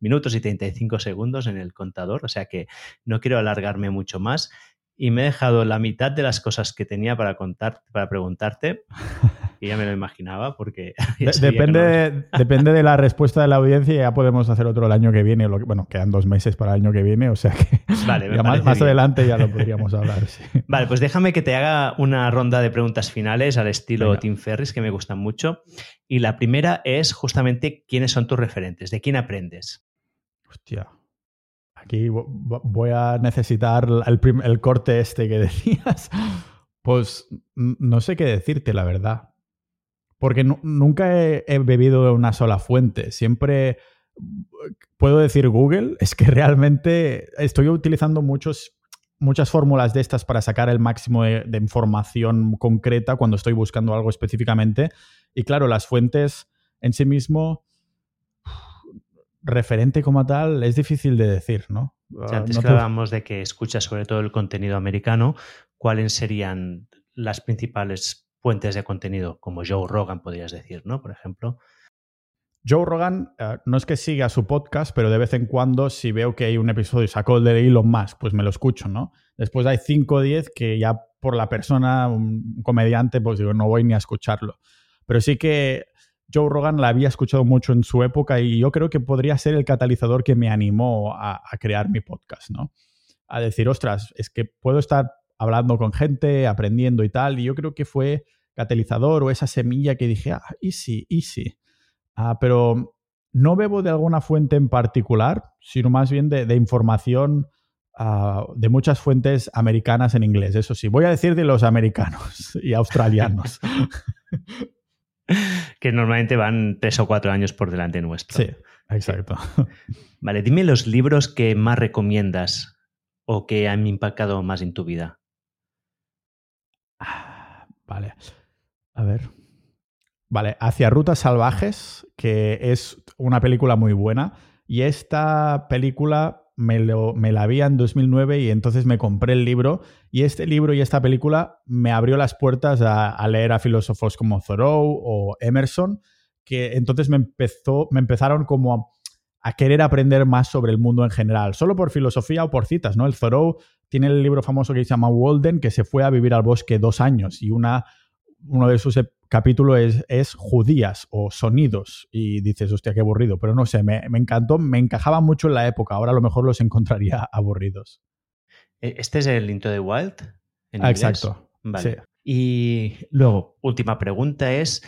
minutos y treinta y cinco segundos en el contador, o sea que no quiero alargarme mucho más y me he dejado la mitad de las cosas que tenía para contar, para preguntarte, ya me lo imaginaba, porque depende, depende de la respuesta de la audiencia, ya podemos hacer otro el año que viene, bueno, quedan dos meses para el año que viene, o sea que más, adelante ya lo podríamos hablar. Vale, pues déjame que te haga una ronda de preguntas finales al estilo Tim Ferris, que me gustan mucho. Y la primera es justamente quiénes son tus referentes, de quién aprendes. Hostia, Aquí voy a necesitar el, corte este que decías. Pues no sé qué decirte, la verdad. Porque nunca he, bebido de una sola fuente. Siempre puedo decir Google. Es que realmente estoy utilizando muchos, muchas fórmulas de estas para sacar el máximo de, información concreta cuando estoy buscando algo específicamente. Y claro, las fuentes en sí mismo referente como tal es difícil de decir, ¿no? antes que hablábamos de que escuchas sobre todo el contenido americano, ¿cuáles serían las principales fuentes de contenido? Como Joe Rogan, podrías decir, ¿no? Por ejemplo. Joe Rogan, eh, no es que siga su podcast, pero de vez en cuando, si veo que hay un episodio, sacó el de Elon Musk, pues me lo escucho, ¿no? Después hay 5 o 10 que ya por la persona, un comediante, pues digo, no voy ni a escucharlo. Pero sí que Joe Rogan la había escuchado mucho en su época y yo creo que podría ser el catalizador que me animó a, crear mi podcast, ¿no? A decir, ostras, es que puedo estar hablando con gente, aprendiendo y tal, y yo creo que fue catalizador o esa semilla que dije, ah, easy, easy. Ah, pero no bebo de alguna fuente en particular, sino más bien de, información ah, de muchas fuentes americanas en inglés. Eso sí, voy a decir de los americanos y australianos. que normalmente van tres o cuatro años por delante nuestro. Sí, exacto. Vale, dime los libros que más recomiendas o que han impactado más en tu vida. Ah, vale. A ver. Vale, Hacia Rutas Salvajes, que es una película muy buena. Y esta película me, la vi en 2009 y entonces me compré el libro. Y este libro y esta película me abrió las puertas a, leer a filósofos como Thoreau o Emerson, que entonces me, empezó, me empezaron como a, querer aprender más sobre el mundo en general, solo por filosofía o por citas, ¿no? El Thoreau tiene el libro famoso que se llama Walden, que se fue a vivir al bosque dos años y una, uno de sus capítulo es, es, judías o sonidos y dices, hostia, qué aburrido, pero no sé, me, encantó, me encajaba mucho en la época, ahora a lo mejor los encontraría aburridos. E, ¿Este es el Into the Wild? Ah, exacto. Vale. Y luego, última pregunta es,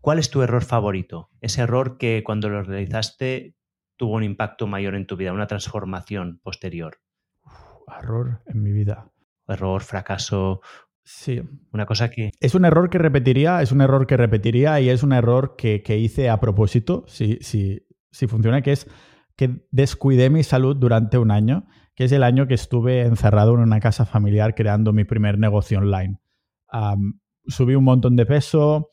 ¿cuál es tu error favorito? Ese error que cuando lo realizaste tuvo un impacto mayor en tu vida, una transformación posterior. error en mi vida. Error, fracaso, Sí. Una cosa que... Es un error que repetiría, es un error que repetiría y es un error que, hice a propósito, si, si, si, funciona, que es que descuidé mi salud durante un año, que es el año que estuve encerrado en una casa familiar creando mi primer negocio online. subí un montón de peso,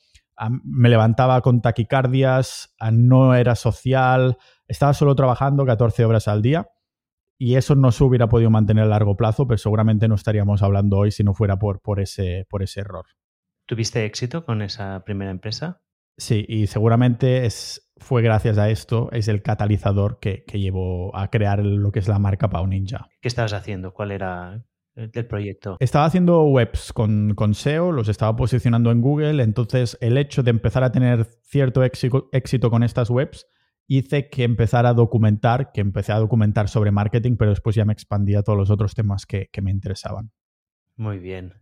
me levantaba con taquicardias, no era social, estaba solo trabajando 14 horas al día y eso no se hubiera podido mantener a largo plazo, pero seguramente no estaríamos hablando hoy si no fuera por, por, ese, por ese error. ¿Tuviste éxito con esa primera empresa? Sí, y seguramente es, fue gracias a esto, es el catalizador que, llevó a crear lo que es la marca Pau Ninja. ¿Qué estabas haciendo? ¿Cuál era el proyecto? Estaba haciendo webs con, con, SEO, los estaba posicionando en Google, entonces el hecho de empezar a tener cierto éxito con estas webs hice que empezara a documentar, que empecé a documentar sobre marketing, pero después ya me expandí a todos los otros temas que, me interesaban. Muy bien.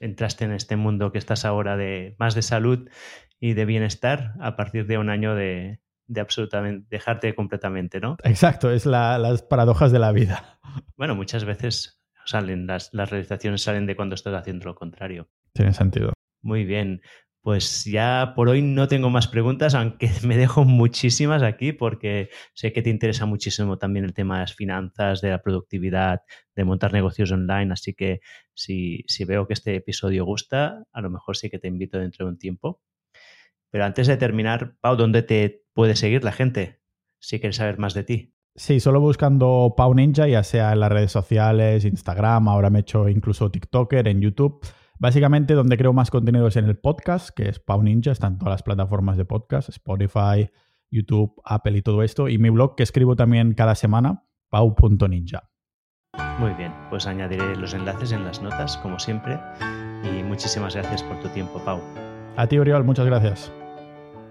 entraste en este mundo que estás ahora de más de salud y de bienestar a partir de un año de, absolutamente dejarte completamente, ¿no? Exacto, es las paradojas de la vida. Bueno, muchas veces salen, las, las realizaciones salen de cuando estás haciendo lo contrario. Tiene sentido. Muy bien. Pues ya por hoy no tengo más preguntas, aunque me dejo muchísimas aquí porque sé que te interesa muchísimo también el tema de las finanzas, de la productividad, de montar negocios online, así que si, veo que este episodio gusta, a lo mejor sí que te invito dentro de un tiempo. Pero antes de terminar, Pau, ¿dónde te puede seguir la gente si quieres saber más de ti? Sí, solo buscando Pau Ninja, ya sea en las redes sociales, Instagram, ahora me he hecho incluso TikToker, en YouTube. Básicamente, donde creo más contenido es en el podcast, que es Pau Ninja, están todas las plataformas de podcast, Spotify, YouTube, Apple y todo esto. Y mi blog, que escribo también cada semana, pau.ninja. Muy bien, pues añadiré los enlaces en las notas, como siempre. Y muchísimas gracias por tu tiempo, Pau. A ti, Oriol, muchas gracias.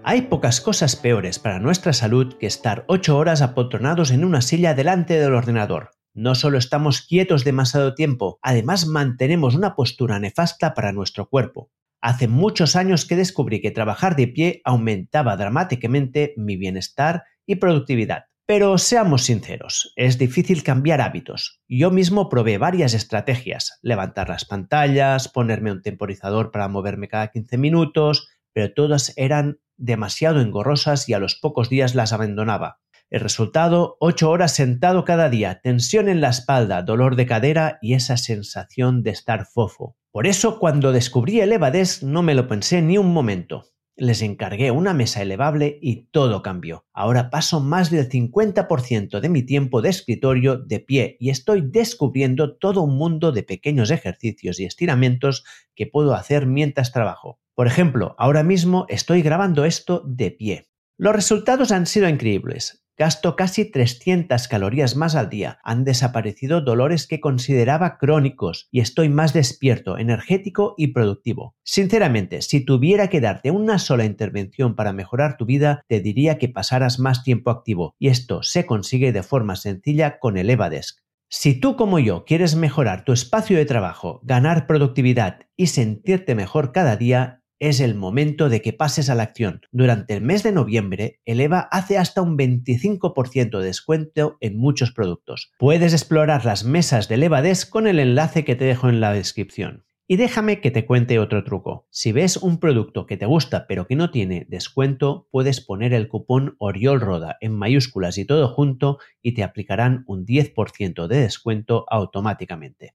Hay pocas cosas peores para nuestra salud que estar ocho horas apotronados en una silla delante del ordenador. No solo estamos quietos demasiado tiempo, además mantenemos una postura nefasta para nuestro cuerpo. Hace muchos años que descubrí que trabajar de pie aumentaba dramáticamente mi bienestar y productividad. Pero seamos sinceros, es difícil cambiar hábitos. Yo mismo probé varias estrategias, levantar las pantallas, ponerme un temporizador para moverme cada 15 minutos, pero todas eran demasiado engorrosas y a los pocos días las abandonaba. El resultado, ocho horas sentado cada día, tensión en la espalda, dolor de cadera y esa sensación de estar fofo. Por eso, cuando descubrí el Evadesk no me lo pensé ni un momento. Les encargué una mesa elevable y todo cambió. Ahora paso más del 50% de mi tiempo de escritorio de pie y estoy descubriendo todo un mundo de pequeños ejercicios y estiramientos que puedo hacer mientras trabajo. Por ejemplo, ahora mismo estoy grabando esto de pie. Los resultados han sido increíbles. Gasto casi 300 calorías más al día. Han desaparecido dolores que consideraba crónicos y estoy más despierto, energético y productivo. Sinceramente, si tuviera que darte una sola intervención para mejorar tu vida, te diría que pasaras más tiempo activo y esto se consigue de forma sencilla con el Evadesk. Si tú como yo quieres mejorar tu espacio de trabajo, ganar productividad y sentirte mejor cada día, es el momento de que pases a la acción. Durante el mes de noviembre, Eleva hace hasta un 25% de descuento en muchos productos. Puedes explorar las mesas de ElevaDesk con el enlace que te dejo en la descripción. Y déjame que te cuente otro truco. Si ves un producto que te gusta pero que no tiene descuento, puedes poner el cupón OriolRoda en mayúsculas y todo junto y te aplicarán un 10% de descuento automáticamente.